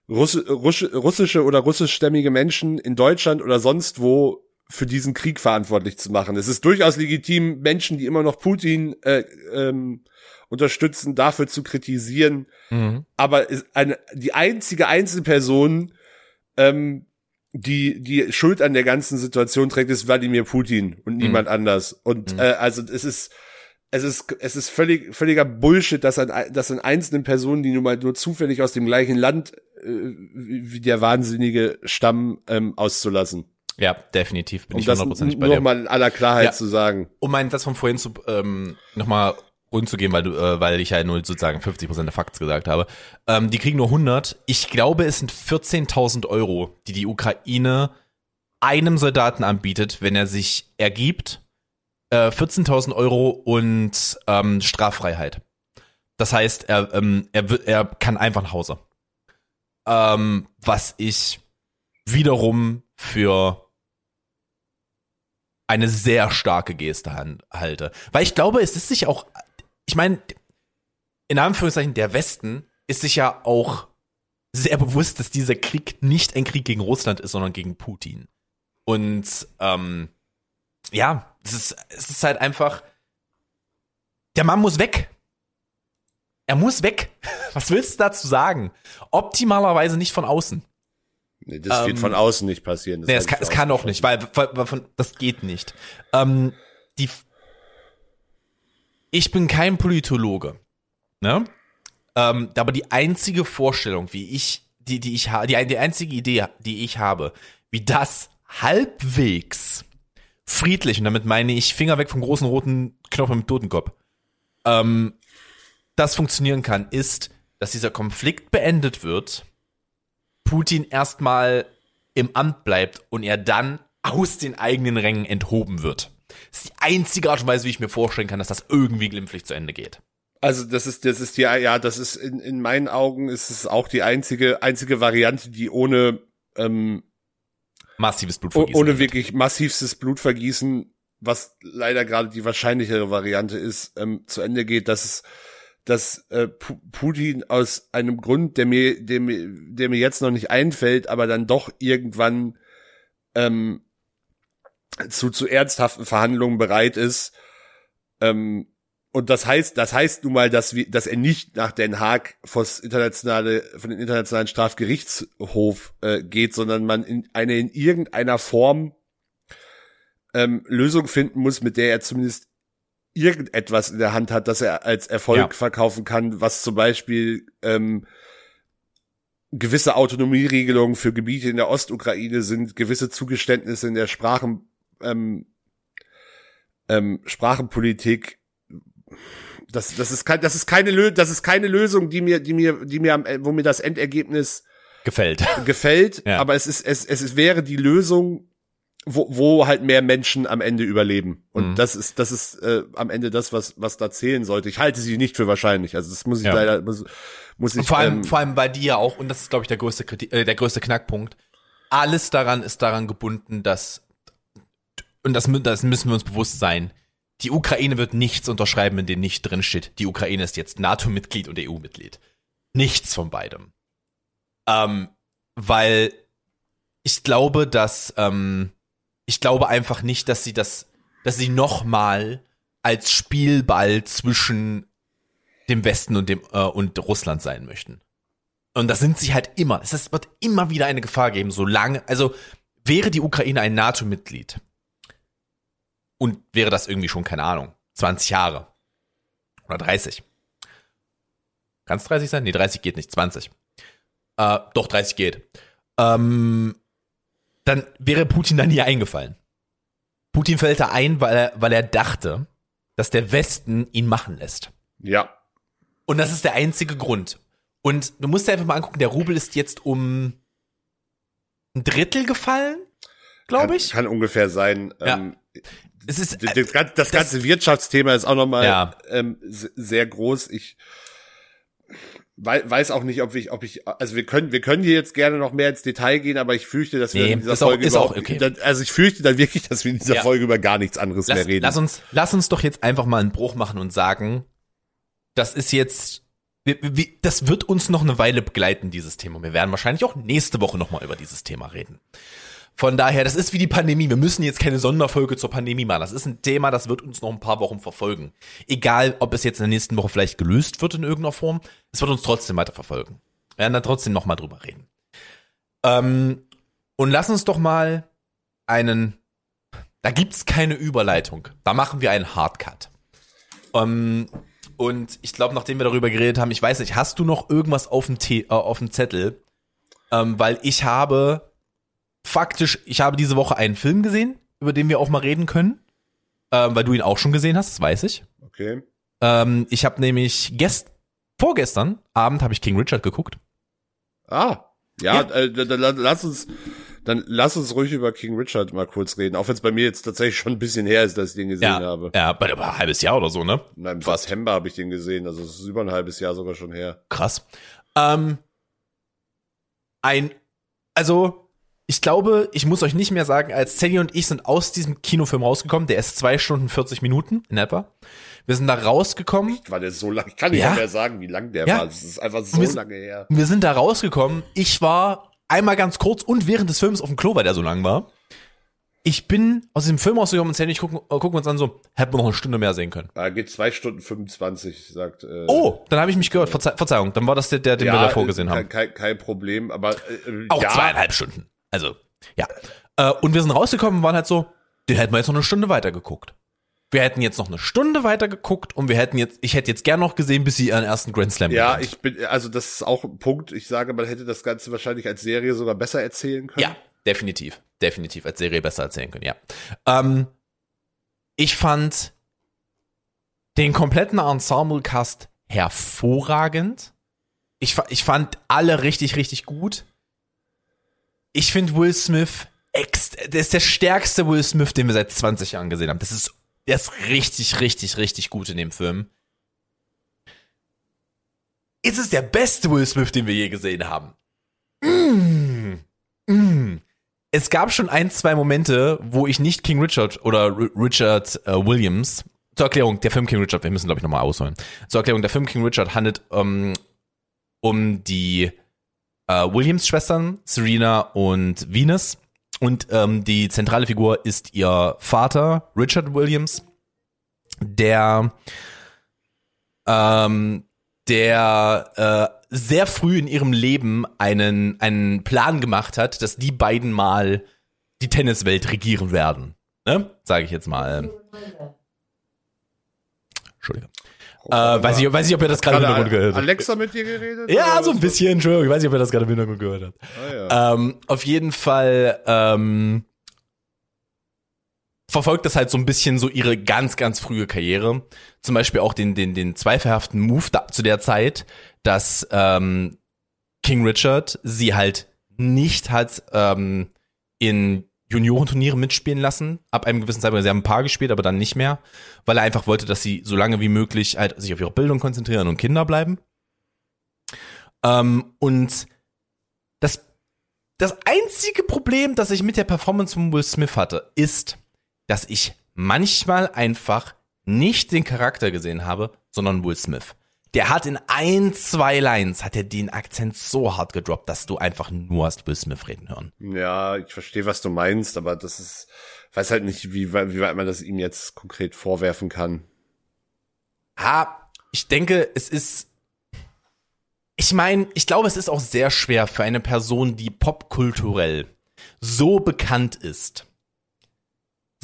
Russ, Russ, russische oder russischstämmige Menschen in Deutschland oder sonst wo für diesen Krieg verantwortlich zu machen. Es ist durchaus legitim, Menschen, die immer noch Putin äh, ähm, unterstützen, dafür zu kritisieren. Mhm. Aber eine, die einzige Einzelperson, ähm, die die Schuld an der ganzen Situation trägt, ist Wladimir Putin und niemand anders. Und Mhm. äh, also es ist es ist es ist völlig völliger Bullshit, dass an dass an einzelnen Personen, die nun mal nur zufällig aus dem gleichen Land äh, wie wie der wahnsinnige Stamm ähm, auszulassen. Ja, definitiv bin Um ich das hundertprozentig bei nur dir. mal in aller Klarheit Ja. zu sagen. um meinen Satz von vorhin zu ähm, nochmal rund zu gehen, weil du, äh, weil ich ja nur sozusagen 50% der Fakts gesagt habe. Ähm, die kriegen nur 100. Ich glaube, es sind 14.000 Euro, die die Ukraine einem Soldaten anbietet, wenn er sich ergibt. Äh, 14.000 Euro und ähm, Straffreiheit. Das heißt, er, ähm, er, wird, er kann einfach nach Hause. Ähm, was ich wiederum für eine sehr starke Geste halte. Weil ich glaube, es ist sich auch, ich meine, in Anführungszeichen, der Westen ist sich ja auch sehr bewusst, dass dieser Krieg nicht ein Krieg gegen Russland ist, sondern gegen Putin. Und ähm, ja, es ist, es ist halt einfach, der Mann muss weg. Er muss weg. Was willst du dazu sagen? Optimalerweise nicht von außen. Nee, das wird von außen nicht passieren. Das Ähm, Nee, es kann, es kann auch nicht, weil, weil, weil von, das geht nicht. Ähm, die, ich bin kein Politologe, ne? Ähm, aber die einzige Vorstellung, wie ich, die, die ich habe, die, die einzige Idee, die ich habe, wie das halbwegs friedlich, und damit meine ich Finger weg vom großen roten Knopf im Totenkopf, ähm, das funktionieren kann, ist, dass dieser Konflikt beendet wird, Putin erstmal im Amt bleibt und er dann aus den eigenen Rängen enthoben wird. Das ist die einzige Art und Weise, wie ich mir vorstellen kann, dass das irgendwie glimpflich zu Ende geht. Also das ist, das ist ja, ja, das ist in, in meinen Augen ist es auch die einzige, einzige Variante, die ohne, ähm, Massives Blutvergießen. ohne wirklich massivstes Blutvergießen, was leider gerade die wahrscheinlichere Variante ist, ähm, zu Ende geht, dass es, dass äh, Pu- Putin aus einem Grund, der mir, der mir, der mir jetzt noch nicht einfällt, aber dann doch irgendwann ähm, zu zu ernsthaften Verhandlungen bereit ist. Ähm, und das heißt, das heißt nun mal, dass wir, dass er nicht nach Den Haag vors internationale, von den internationalen Strafgerichtshof äh, geht, sondern man in eine in irgendeiner Form ähm, Lösung finden muss, mit der er zumindest irgendetwas in der Hand hat, das er als Erfolg Ja. verkaufen kann, was zum Beispiel ähm, gewisse Autonomieregelungen für Gebiete in der Ostukraine sind, gewisse Zugeständnisse in der Sprachen, ähm, ähm, Sprachenpolitik. Das, das ist kein, das ist keine Lö das ist keine Lösung, die mir, die mir, die mir am, wo mir das Endergebnis gefällt. gefällt, Ja. aber es ist, es, es wäre die Lösung, wo, wo halt mehr Menschen am Ende überleben. Und Mhm. das ist, das ist äh, am Ende das, was, was da zählen sollte. Ich halte sie nicht für wahrscheinlich. Also das muss ich Ja. leider, muss, muss ich. Und vor allem, ähm, vor allem bei dir auch, und das ist, glaube ich, der größte, Kritik, äh, der größte Knackpunkt. Alles daran ist daran gebunden, dass, und das, das müssen wir uns bewusst sein, die Ukraine wird nichts unterschreiben, in dem nicht drin steht, die Ukraine ist jetzt NATO-Mitglied und EU-Mitglied. Nichts von beidem. Ähm, weil ich glaube, dass, ähm, ich glaube einfach nicht, dass sie das, dass sie nochmal als Spielball zwischen dem Westen und dem äh, und Russland sein möchten. Und das sind sie halt immer. Es wird immer wieder eine Gefahr geben, solange, also wäre die Ukraine ein NATO-Mitglied und wäre das irgendwie schon, keine Ahnung, 20 Jahre oder 30. Kann es 30 sein? Nee, 30 geht nicht, 20. Äh, doch, 30 geht. Ähm, dann wäre Putin da nie eingefallen. Putin fällt da ein, weil er, weil er dachte, dass der Westen ihn machen lässt. ja. Und das ist der einzige Grund. Und du musst dir einfach mal angucken, der Rubel ist jetzt um ein Drittel gefallen, glaube ich. Kann, kann ungefähr sein. Ja. Ähm, Es ist, das, das, das ganze Wirtschaftsthema ist auch nochmal Ja. ähm, se- sehr groß. Ich weiß auch nicht, ob ich, ob ich, also wir können, wir können hier jetzt gerne noch mehr ins Detail gehen, aber ich fürchte, dass wir Nee, in dieser Folge auch überhaupt- okay. dann, also ich fürchte dann wirklich, dass wir in dieser Ja. Folge über gar nichts anderes lass, mehr reden. lass uns, lass uns doch jetzt einfach mal einen Bruch machen und sagen, das ist jetzt, wir, wir, das wird uns noch eine Weile begleiten, dieses Thema. Wir werden wahrscheinlich auch nächste Woche nochmal über dieses Thema reden. Von daher, das ist wie die Pandemie. Wir müssen jetzt keine Sonderfolge zur Pandemie machen. Das ist ein Thema, das wird uns noch ein paar Wochen verfolgen. Egal, ob es jetzt in der nächsten Woche vielleicht gelöst wird in irgendeiner Form, es wird uns trotzdem weiter verfolgen. Wir werden da trotzdem noch mal drüber reden. Ähm, und lass uns doch mal einen, da gibt's keine Überleitung. Da machen wir einen Hardcut. Ähm, und ich glaube, nachdem wir darüber geredet haben, ich weiß nicht, hast du noch irgendwas auf dem, Te äh, auf dem Zettel? Ähm, weil ich habe faktisch, ich habe diese Woche einen Film gesehen, über den wir auch mal reden können. Ähm, weil du ihn auch schon gesehen hast, das weiß ich. okay. Ähm, ich habe nämlich gest vorgestern Abend habe ich King Richard geguckt. Ah, ja, Ja. Äh, dann, dann lass uns, dann lass uns ruhig über King Richard mal kurz reden. Auch wenn es bei mir jetzt tatsächlich schon ein bisschen her ist, dass ich den gesehen Ja, habe. ja, bei ein halbes Jahr oder so, ne? Nein, Im Fast. September habe ich den gesehen, also es ist über ein halbes Jahr sogar schon her. Krass. Ähm, ein, also ich glaube, ich muss euch nicht mehr sagen, als Teddy und ich sind aus diesem Kinofilm rausgekommen. Der ist zwei Stunden 40 Minuten in etwa. Wir sind da rausgekommen. War der so lang? Ich kann nicht Ja. mehr sagen, wie lang der Ja. war. Das ist einfach so Wir- lange her. Wir sind da rausgekommen. Ich war einmal ganz kurz und während des Films auf dem Klo, weil der so lang war. ich bin aus dem Film aus so und Sandy gucken, gucken wir uns an so, hätten wir noch eine Stunde mehr sehen können. Da geht zwei Stunden 25, sagt. Äh, Oh, dann habe ich mich gehört. Verze Verzeihung, dann war das der, der den wir davor gesehen kein, haben. Kein, kein Problem, aber äh, Auch ja, zweieinhalb Stunden. Also, ja. Äh, und wir sind rausgekommen und waren halt so, den hätten wir jetzt noch eine Stunde weiter geguckt. Wir hätten jetzt noch eine Stunde weiter geguckt und wir hätten jetzt, ich hätte jetzt gern noch gesehen, bis sie ihren ersten Grand Slam Ja, gewinnt. ich bin, also das ist auch ein Punkt. Ich sage, man hätte das Ganze wahrscheinlich als Serie sogar besser erzählen können. Ja, definitiv. Definitiv als Serie besser erzählen können, ja. Ähm, ich fand den kompletten Ensemble-Cast hervorragend. Ich, ich fand alle richtig, richtig gut. Ich finde Will Smith, ex der ist der stärkste Will Smith, den wir seit 20 Jahren gesehen haben. Das ist, der ist richtig, richtig, richtig gut in dem Film. Ist es der beste Will Smith, den wir je gesehen haben? Mm. Mm. Es gab schon ein, zwei Momente, wo ich nicht King Richard oder R Richard äh, Williams, zur Erklärung, der Film King Richard, wir müssen glaube ich nochmal ausholen. Zur Erklärung, der Film King Richard handelt ähm, um die äh, Williams-Schwestern, Serena und Venus. Und ähm, die zentrale Figur ist ihr Vater, Richard Williams, der ähm, der äh, sehr früh in ihrem Leben einen, einen Plan gemacht hat, dass die beiden mal die Tenniswelt regieren werden. Ne? Sage ich jetzt mal. Entschuldigung. Äh, weiß, ich, weiß ich, ob ihr das gerade im Hintergrund gehört habt. Alexa mit dir geredet? Ja, so ein bisschen, Entschuldigung. Ich weiß nicht, ob ihr das gerade im Hintergrund gehört habt. Ah, ja. Ähm, auf jeden Fall ähm, verfolgt das halt so ein bisschen so ihre ganz, ganz frühe Karriere. Zum Beispiel auch den, den, den zweifelhaften Move da, zu der Zeit, dass ähm, King Richard sie halt nicht hat ähm, in Juniorenturniere mitspielen lassen. Ab einem gewissen Zeitpunkt, sie haben ein paar gespielt, aber dann nicht mehr, weil er einfach wollte, dass sie so lange wie möglich halt sich auf ihre Bildung konzentrieren und Kinder bleiben. Ähm, und das das einzige Problem, das ich mit der Performance von Will Smith hatte, ist, dass ich manchmal einfach nicht den Charakter gesehen habe, sondern Will Smith. Der hat in ein, zwei Lines, hat er den Akzent so hart gedroppt, dass du einfach nur hast Will Smith reden hören. Ja, ich verstehe, was du meinst, aber das ist, weiß halt nicht, wie, wie weit man das ihm jetzt konkret vorwerfen kann. Ha, ich denke, es ist. Ich meine, ich glaube, es ist auch sehr schwer für eine Person, die popkulturell so bekannt ist.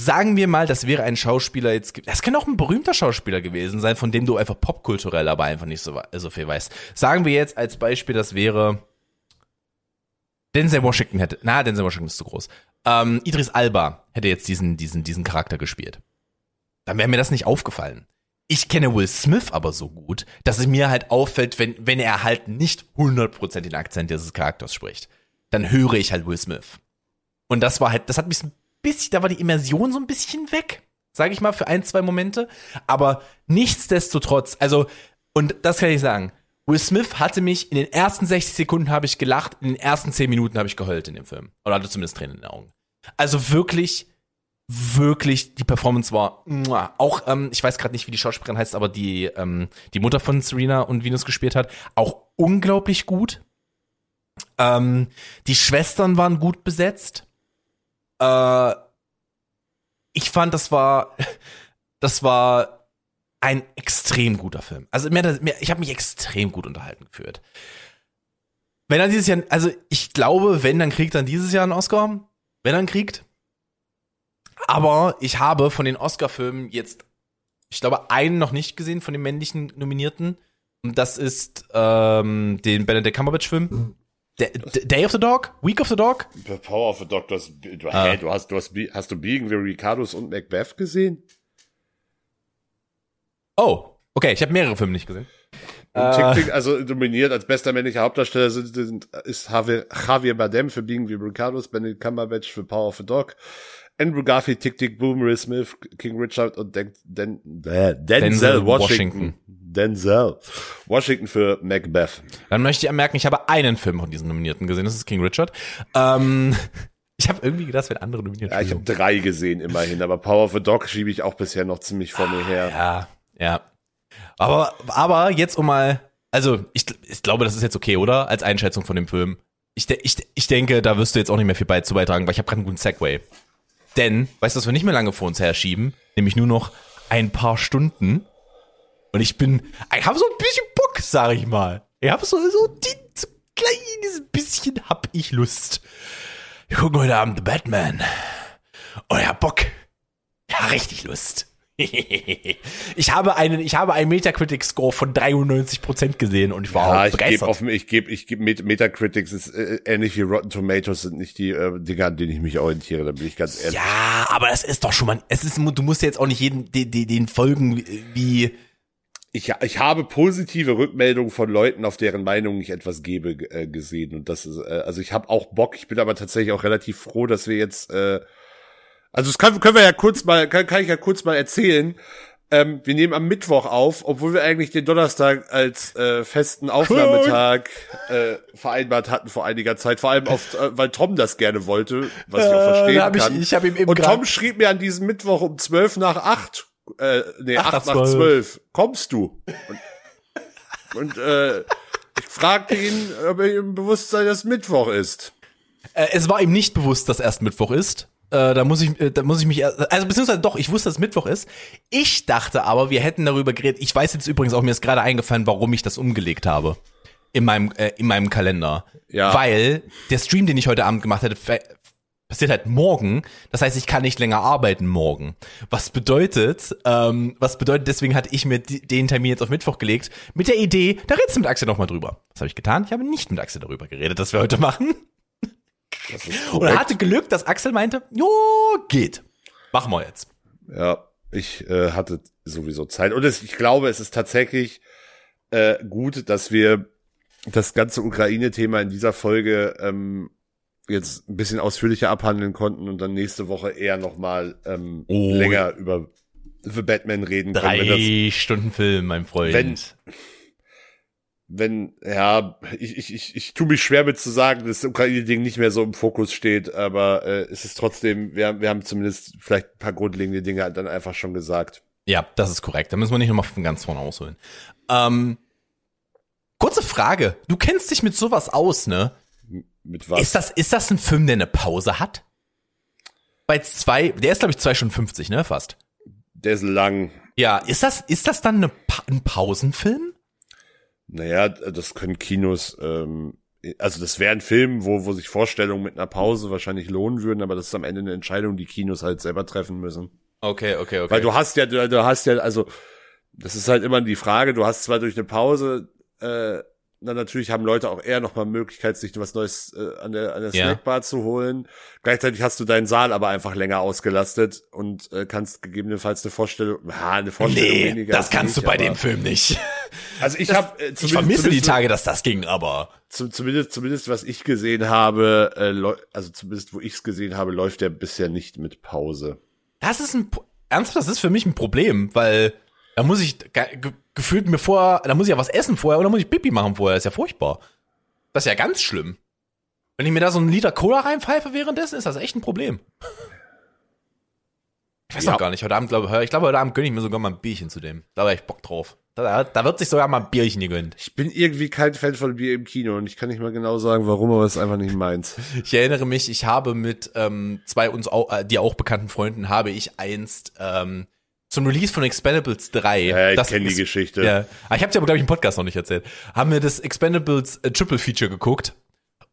Sagen wir mal, das wäre ein Schauspieler jetzt. Das kann auch ein berühmter Schauspieler gewesen sein, von dem du einfach popkulturell aber einfach nicht so, so viel weißt. Sagen wir jetzt als Beispiel, das wäre. Denzel Washington hätte. Na, Denzel Washington ist zu groß. Ähm, Idris Alba hätte jetzt diesen, diesen, diesen Charakter gespielt. Dann wäre mir das nicht aufgefallen ich kenne Will Smith aber so gut, dass es mir halt auffällt, wenn, wenn er halt nicht 100% den Akzent dieses Charakters spricht. Dann höre ich halt Will Smith. Und das war halt, das hat mich ein bisschen, da war die Immersion so ein bisschen weg, sage ich mal, für ein, zwei Momente. Aber nichtsdestotrotz, also, und das kann ich sagen, Will Smith hatte mich, in den ersten 60 Sekunden habe ich gelacht, in den ersten 10 Minuten habe ich geheult in dem Film. Oder hatte zumindest Tränen in den Augen. Also wirklich, wirklich, die Performance war muah. auch, ähm, ich weiß gerade nicht, wie die Schauspielerin heißt, aber die, ähm, die Mutter von Serena und Venus gespielt hat, auch unglaublich gut. Ähm, die Schwestern waren gut besetzt. Äh, ich fand, das war, das war ein extrem guter Film. Also das- mir, ich habe mich extrem gut unterhalten gefühlt. Wenn er dieses Jahr, also ich glaube, wenn, dann kriegt er dieses Jahr einen Oscar. Wenn ihn kriegt. Aber ich habe von den Oscar-Filmen jetzt, ich glaube, einen noch nicht gesehen von den männlichen Nominierten. Und das ist ähm, den Benedict Cumberbatch-Film. Day of the Dog? Week of the Dog? The Power of the Doctor, du, Ah. hä, du hast, du hast, hast du Being the Ricardos und Macbeth gesehen? Oh, okay, ich habe mehrere Filme nicht gesehen. Und Tick, Tick, also dominiert als bester männlicher Hauptdarsteller sind, sind ist Javier, Javier Bardem für Being the Ricardos, Benedict Cumberbatch für Power of the Dog, Andrew Garfield, Tick Tick Boom, Will Smith, King Richard und Den, Den, äh, Denzel, Denzel Washington. Washington. Denzel Washington für Macbeth. Dann möchte ich anmerken, ich habe einen Film von diesen Nominierten gesehen, das ist King Richard. Ähm, ich habe irgendwie gedacht, es werden andere nominiert. Ja, ich habe drei gesehen immerhin, aber Power of the Dog schiebe ich auch bisher noch ziemlich vor mir her. Ja, ja. Aber, aber jetzt um mal, also ich, ich glaube, das ist jetzt okay, oder? Als Einschätzung von dem Film. Ich, ich, ich denke, da wirst du jetzt auch nicht mehr viel beizutragen, weil ich habe gerade einen guten Segway. Denn, weißt du, was wir nicht mehr lange vor uns herschieben? Nämlich nur noch ein paar Stunden. Und ich bin, ich habe so ein bisschen Bock, sag ich mal. Ich habe so, so, die, so kleines bisschen hab ich Lust. Wir gucken heute Abend The Batman. Hab Bock. Ja, richtig Lust. ich habe einen, ich habe einen Metacritic Score von 93% gesehen und ich war Ja, auch ich gebe begeistert. ich gebe, ich gebe Met Metacritics ist äh, ähnlich wie Rotten Tomatoes sind nicht die äh, Dinger, an denen ich mich orientiere. Da bin ich ganz ehrlich. ja, aber das ist doch schon mal, es ist, du musst jetzt auch nicht jeden, den, den, den folgen wie, Ich, ich habe positive Rückmeldungen von Leuten, auf deren Meinung ich etwas gebe, äh, gesehen und das ist, äh, also ich habe auch Bock. Ich bin aber tatsächlich auch relativ froh, dass wir jetzt, äh, also das kann, können wir ja kurz mal, kann, kann ich ja kurz mal erzählen. Ähm, wir nehmen am Mittwoch auf, obwohl wir eigentlich den Donnerstag als äh, festen Aufnahmetag äh, vereinbart hatten vor einiger Zeit. Vor allem, auf, äh, weil Tom das gerne wollte, was ich auch Äh, verstehen hab ich- kann. ich hab ihm eben Und Tom schrieb mir an diesem Mittwoch um 12 nach 8, äh, nee, Acht 8 nach nach 12. 12, kommst du? Und, und äh, ich fragte ihn, ob er ihm bewusst sei, dass Mittwoch ist. Äh, es war ihm nicht bewusst, dass erst Mittwoch ist. Äh, da muss ich, äh, da muss ich mich, also beziehungsweise doch, ich wusste, dass Mittwoch ist. Ich dachte aber, wir hätten darüber geredet. Ich weiß jetzt übrigens auch, mir ist gerade eingefallen, warum ich das umgelegt habe in meinem, äh, in meinem Kalender. Ja. Weil der Stream, den ich heute Abend gemacht hätte, passiert halt morgen. Das heißt, ich kann nicht länger arbeiten morgen. Was bedeutet, ähm, was bedeutet, deswegen hatte ich mir den Termin jetzt auf Mittwoch gelegt, mit der Idee, da redest du mit Axel nochmal drüber. Das habe ich getan. Ich habe nicht mit Axel darüber geredet, dass wir heute machen. Das ist Und er hatte Glück, dass Axel meinte, jo, geht. Machen wir jetzt. Ja, ich äh, hatte sowieso Zeit. Und es, ich glaube, es ist tatsächlich äh, gut, dass wir das ganze Ukraine-Thema in dieser Folge ähm, jetzt ein bisschen ausführlicher abhandeln konnten und dann nächste Woche eher nochmal ähm, Oh. länger über The Batman reden können. Wenn das, Drei Stunden Film, mein Freund. Wenn- wenn, ja, ich, ich, ich, ich tue mich schwer mit zu sagen, dass das Ukraine-Ding nicht mehr so im Fokus steht, aber äh, es ist trotzdem, wir, wir haben zumindest vielleicht ein paar grundlegende Dinge dann einfach schon gesagt. ja, das ist korrekt. Da müssen wir nicht nochmal von ganz vorne ausholen. Ähm, kurze Frage. Du kennst dich mit sowas aus, ne? Mit was? Ist das, ist das ein Film, der eine Pause hat? Bei zwei, der ist glaube ich zwei Stunden 50, ne? Fast. Der ist lang. Ja, ist das, ist das dann eine, Pa- ein Pausenfilm? Naja, das können Kinos, ähm, also das wäre ein Film, wo, wo sich Vorstellungen mit einer Pause wahrscheinlich lohnen würden, aber das ist am Ende eine Entscheidung, die Kinos halt selber treffen müssen. Okay, okay, okay. Weil du hast ja, du, du hast ja, also das ist halt immer die Frage, du hast zwar durch eine Pause, äh, dann natürlich haben Leute auch eher nochmal Möglichkeit, sich was Neues äh, an der, an der Ja. Snackbar zu holen. Gleichzeitig hast du deinen Saal aber einfach länger ausgelastet und äh, kannst gegebenenfalls eine Vorstellung, ja, eine Vorstellung nee, weniger. das kannst du nicht, bei aber- dem Film nicht. Also ich habe äh, Ich vermisse die Tage, dass das ging, aber. zum, zumindest, zumindest was ich gesehen habe, äh, also zumindest wo ich es gesehen habe, läuft der bisher nicht mit Pause. Das ist ein, ernsthaft, das ist für mich ein Problem, weil da muss ich gefühlt mir vorher, da muss ich ja was essen vorher oder muss ich Pipi machen vorher, das ist ja furchtbar. Das ist ja ganz schlimm. Wenn ich mir da so einen Liter Cola reinpfeife währenddessen, ist das echt ein Problem. Ich weiß Ja. noch gar nicht, heute Abend glaube ich, glaube heute Abend gönne ich mir sogar mal ein Bierchen zu dem. Da habe ich Bock drauf. Da, da wird sich sogar mal ein Bierchen gegönnt. Ich bin irgendwie kein Fan von Bier im Kino und ich kann nicht mal genau sagen, warum, aber es ist einfach nicht meins. Ich erinnere mich, ich habe mit ähm, zwei uns auch, äh, dir auch bekannten Freunden, habe ich einst ähm, zum Release von Expendables 3. Ja, ich kenne die Geschichte. Ja, aber ich habe dir aber glaube ich im Podcast noch nicht erzählt. Haben wir das Expendables äh, Triple Feature geguckt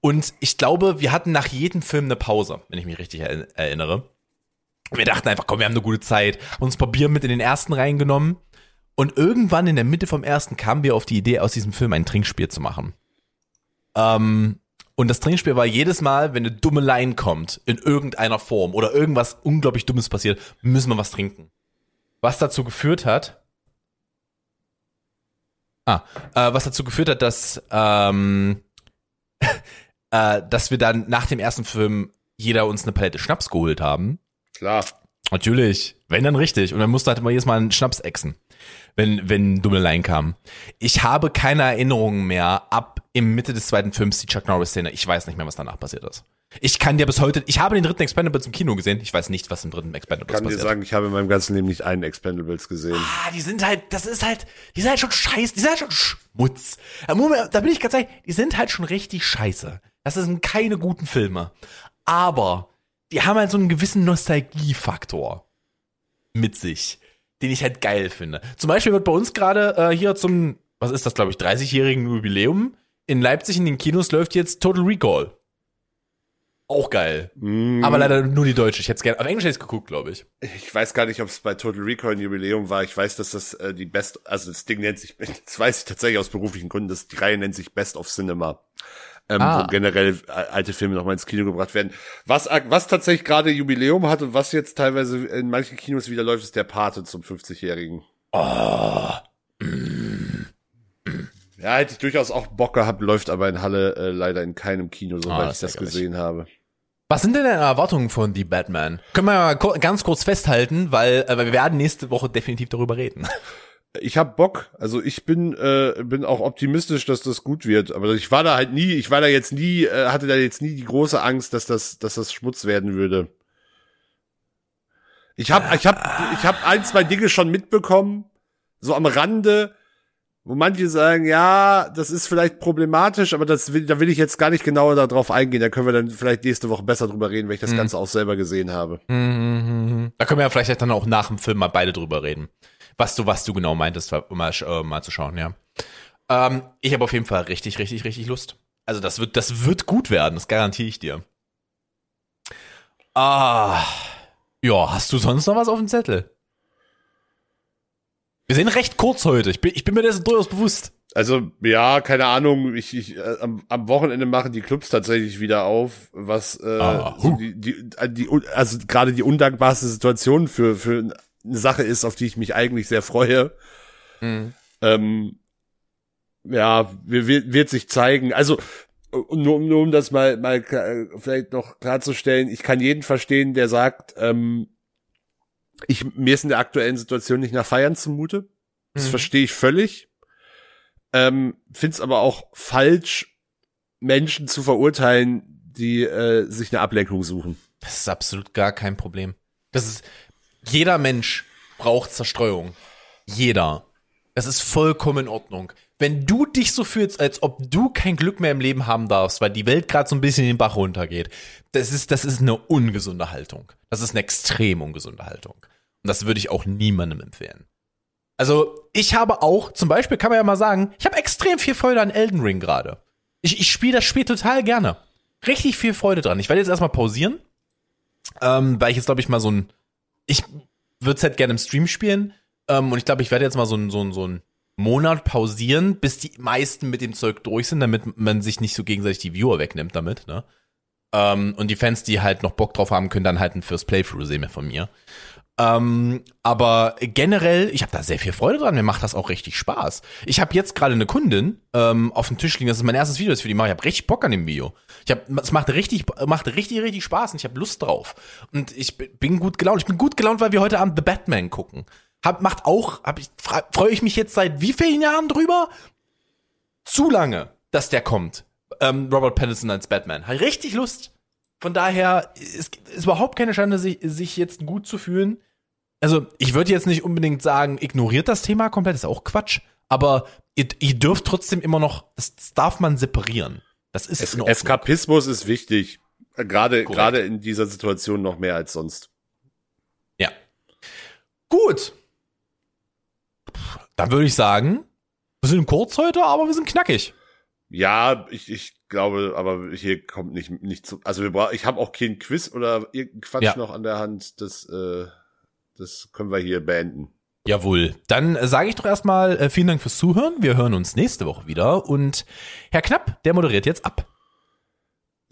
und ich glaube, wir hatten nach jedem Film eine Pause, wenn ich mich richtig erinner- erinnere. Wir dachten einfach, komm, wir haben eine gute Zeit, haben uns ein paar Bier mit in den ersten reingenommen und irgendwann in der Mitte vom ersten kamen wir auf die Idee, aus diesem Film ein Trinkspiel zu machen. Ähm, und das Trinkspiel war jedes Mal, wenn eine dumme Line kommt, in irgendeiner Form oder irgendwas unglaublich Dummes passiert, müssen wir was trinken. Was dazu geführt hat, ah, äh, was dazu geführt hat, dass, ähm, äh, dass wir dann nach dem ersten Film jeder uns eine Palette Schnaps geholt haben. Klar. Natürlich, wenn dann richtig. Und dann musste halt immer jedes Mal einen Schnaps exen, wenn, wenn dumme Line kam. Ich habe keine Erinnerungen mehr ab im Mitte des zweiten Films die Chuck Norris-Szene. Ich weiß nicht mehr, was danach passiert ist. Ich kann dir bis heute, ich habe den dritten Expendables im Kino gesehen. Ich weiß nicht, was im dritten Expendables Kann dir passiert. sagen, ich habe in meinem ganzen Leben nicht einen Expendables gesehen. Ah, die sind halt, das ist halt, die sind halt schon scheiße, die sind halt schon Schmutz. Da muss man- da bin ich ganz ehrlich, die sind halt schon richtig scheiße. Das sind keine guten Filme. Aber die haben halt so einen gewissen Nostalgiefaktor mit sich, den ich halt geil finde. Zum Beispiel wird bei uns gerade äh, hier zum, was ist das, glaube ich, 30-jährigen Jubiläum in Leipzig in den Kinos läuft jetzt Total Recall. Auch geil. Mm, Aber leider nur die Deutsche. Ich hätte es gerne, auf Englisch hätte ich geguckt, glaube ich. Ich weiß gar nicht, ob es bei Total Recall ein Jubiläum war. Ich weiß, dass das äh, die Best, also das Ding nennt sich, das weiß ich tatsächlich aus beruflichen Gründen, dass die Reihe nennt sich Best of Cinema. Ähm, Ah. wo generell äh, alte Filme nochmal ins Kino gebracht werden. Was, was tatsächlich gerade Jubiläum hat und was jetzt teilweise in manchen Kinos wieder läuft, ist der Pate zum 50-Jährigen. Oh, Ja, hätte ich durchaus auch Bock gehabt, läuft aber in Halle äh, leider in keinem Kino, soweit Ah, ich das gesehen habe. Was sind denn deine Erwartungen von The Batman? Können wir mal ganz kurz festhalten, weil äh, wir werden nächste Woche definitiv darüber reden. Ich hab Bock, also ich bin äh, bin auch optimistisch, dass das gut wird, aber ich war da halt nie, ich war da jetzt nie, äh, hatte da jetzt nie die große Angst, dass das dass das Schmutz werden würde. Ich hab ich hab ich hab ein, zwei Dinge schon mitbekommen, so am Rande, wo manche sagen, ja, das ist vielleicht problematisch, aber das will, da will ich jetzt gar nicht genauer darauf eingehen, da können wir dann vielleicht nächste Woche besser drüber reden, weil ich das Mhm. Ganze auch selber gesehen habe. Da können wir ja vielleicht dann auch nach dem Film mal beide drüber reden. Was du, was du genau meintest, um mal, äh, mal zu schauen, ja. Ähm, ich habe auf jeden Fall richtig, richtig, richtig Lust. Also das wird, das wird gut werden, das garantiere ich dir. Ah, ja, hast du sonst noch was auf dem Zettel? Wir sind recht kurz heute. Ich bin, ich bin mir dessen durchaus bewusst. Also, ja, keine Ahnung, ich, ich äh, am, am Wochenende machen die Clubs tatsächlich wieder auf, was äh, Ah, so die, die, äh, die, also gerade die undankbarste Situation für, für eine Sache ist, auf die ich mich eigentlich sehr freue. Ähm, ja, wir- wird, wird sich zeigen. Also, äh, nur, nur um das mal, mal klar- vielleicht noch klarzustellen, ich kann jeden verstehen, der sagt, ähm, ich, mir ist in der aktuellen Situation nicht nach Feiern zumute. Das Mhm. verstehe ich völlig. Ähm, find's aber auch falsch, Menschen zu verurteilen, die äh, sich eine Ablenkung suchen. Das ist absolut gar kein Problem. Das ist, jeder Mensch braucht Zerstreuung. Jeder. Das ist vollkommen in Ordnung. Wenn du dich so fühlst, als ob du kein Glück mehr im Leben haben darfst, weil die Welt gerade so ein bisschen in den Bach runtergeht, das ist, das ist eine ungesunde Haltung. Das ist eine extrem ungesunde Haltung. Und das würde ich auch niemandem empfehlen. Also, ich habe auch, zum Beispiel kann man ja mal sagen, ich habe extrem viel Freude an Elden Ring gerade. Ich, ich spiele das Spiel total gerne. Richtig viel Freude dran. Ich werde jetzt erstmal pausieren, ähm, weil ich jetzt, glaube ich, mal so ein, ich würde es halt gerne im Stream spielen, ähm, und ich glaube, ich werde jetzt mal so ein, so ein, so ein Monat pausieren, bis die meisten mit dem Zeug durch sind, damit man sich nicht so gegenseitig die Viewer wegnimmt damit, ne? Ähm, und die Fans, die halt noch Bock drauf haben, können dann halt ein First Playthrough sehen von mir. Ähm, aber generell, ich habe da sehr viel Freude dran. Mir macht das auch richtig Spaß. Ich habe jetzt gerade eine Kundin ähm, auf dem Tisch liegen. Das ist mein erstes Video, das ich für die mache. Ich habe richtig Bock an dem Video. Ich hab, es macht richtig, macht richtig, richtig Spaß und ich habe Lust drauf. Und ich bin gut gelaunt. Ich bin gut gelaunt, weil wir heute Abend The Batman gucken. Hab, macht auch, hab ich, freue ich mich jetzt seit wie vielen Jahren drüber? Zu lange, dass der kommt. Ähm, Robert Pattinson als Batman. Hat richtig Lust. Von daher ist, ist überhaupt keine Schande, sich, sich jetzt gut zu fühlen. Also, ich würde jetzt nicht unbedingt sagen, ignoriert das Thema komplett, ist auch Quatsch. Aber ihr, ihr dürft trotzdem immer noch, das, das darf man separieren. Das ist Es. Eskapismus ist wichtig. Äh, Gerade, Korrekt. gerade in dieser Situation noch mehr als sonst. Ja. Gut. Dann würde ich sagen, wir sind kurz heute, aber wir sind knackig. Ja, ich, ich glaube, aber hier kommt nicht, nicht zu, also wir brauchen, ich habe auch kein Quiz oder irgendein Quatsch Ja. noch an der Hand. Das, äh, das können wir hier beenden. Jawohl. Dann äh, sage ich doch erstmal äh, vielen Dank fürs Zuhören. Wir hören uns nächste Woche wieder. Und Herr Knapp, der moderiert jetzt ab.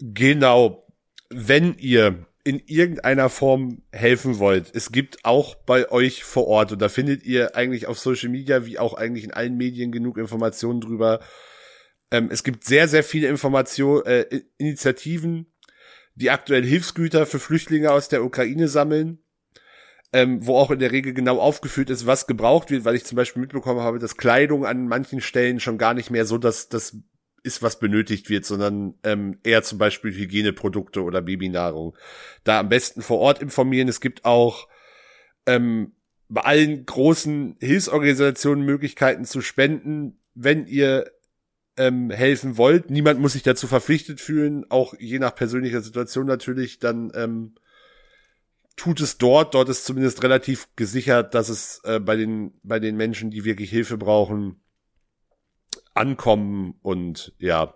Genau. Wenn ihr in irgendeiner Form helfen wollt, es gibt auch bei euch vor Ort, und da findet ihr eigentlich auf Social Media wie auch eigentlich in allen Medien genug Informationen drüber. Ähm, es gibt sehr, sehr viele Informationen, äh, Initiativen, die aktuell Hilfsgüter für Flüchtlinge aus der Ukraine sammeln, ähm, wo auch in der Regel genau aufgeführt ist, was gebraucht wird, weil ich zum Beispiel mitbekommen habe, dass Kleidung an manchen Stellen schon gar nicht mehr so, dass das ist, was benötigt wird, sondern ähm, eher zum Beispiel Hygieneprodukte oder Babynahrung. Da am besten vor Ort informieren. Es gibt auch ähm, bei allen großen Hilfsorganisationen Möglichkeiten zu spenden, wenn ihr ähm, helfen wollt. Niemand muss sich dazu verpflichtet fühlen, auch je nach persönlicher Situation natürlich dann ähm, tut es dort. Dort ist zumindest relativ gesichert, dass es äh, bei den bei den Menschen, die wirklich Hilfe brauchen, ankommen und ja,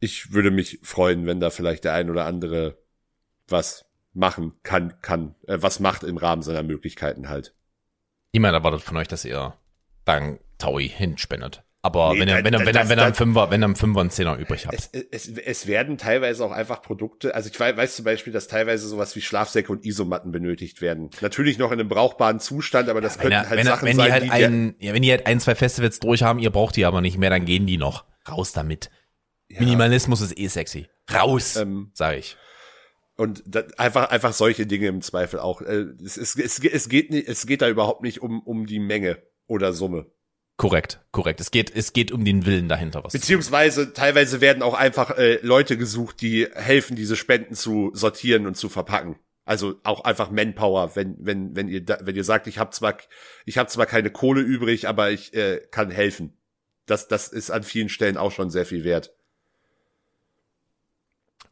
ich würde mich freuen, wenn da vielleicht der ein oder andere was machen kann, kann, äh, was macht im Rahmen seiner Möglichkeiten halt. Niemand erwartet von euch, dass ihr dann Taui hinspendet. Aber Nee, wenn, da- wenn, da- wenn, das- wenn ihr einen das- Fünfer, wenn ihr einen Fünfer und Zehner übrig habt. Es, es, es werden teilweise auch einfach Produkte, also ich weiß, weiß zum Beispiel, dass teilweise sowas wie Schlafsäcke und Isomatten benötigt werden. Natürlich noch in einem brauchbaren Zustand, aber das wenn, könnten halt wenn, Sachen wenn, sein, die halt die ein, ja, wenn die halt ein, zwei Festivals durch haben, ihr braucht die aber nicht mehr, dann gehen die noch. Raus damit. Minimalismus ist eh sexy. Raus, Ähm, sag ich. Und da, einfach, einfach solche Dinge im Zweifel auch. Äh, Es, es, es, es, geht, nicht, es geht da überhaupt nicht um, um die Menge oder Summe. Korrekt, korrekt. Es geht, es geht um den Willen dahinter, was. Beziehungsweise teilweise werden auch einfach äh, Leute gesucht, die helfen, diese Spenden zu sortieren und zu verpacken. Also auch einfach Manpower, wenn wenn wenn ihr da, wenn ihr sagt, ich habe zwar ich habe zwar keine Kohle übrig, aber ich äh, kann helfen. Das das ist an vielen Stellen auch schon sehr viel wert.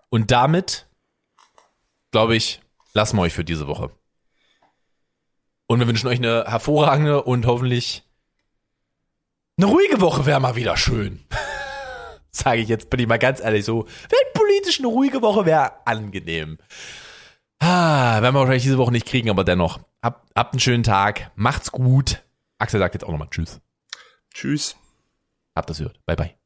Und damit, glaube ich, lassen wir euch für diese Woche. Und wir wünschen euch eine hervorragende und hoffentlich eine ruhige Woche wäre mal wieder schön. Sage ich jetzt, bin ich mal ganz ehrlich so. Weltpolitisch eine ruhige Woche wäre angenehm. Ah, werden wir wahrscheinlich diese Woche nicht kriegen, aber dennoch. Habt, habt einen schönen Tag. Macht's gut. Axel sagt jetzt auch nochmal Tschüss. Tschüss. Habt das gehört. Bye, bye.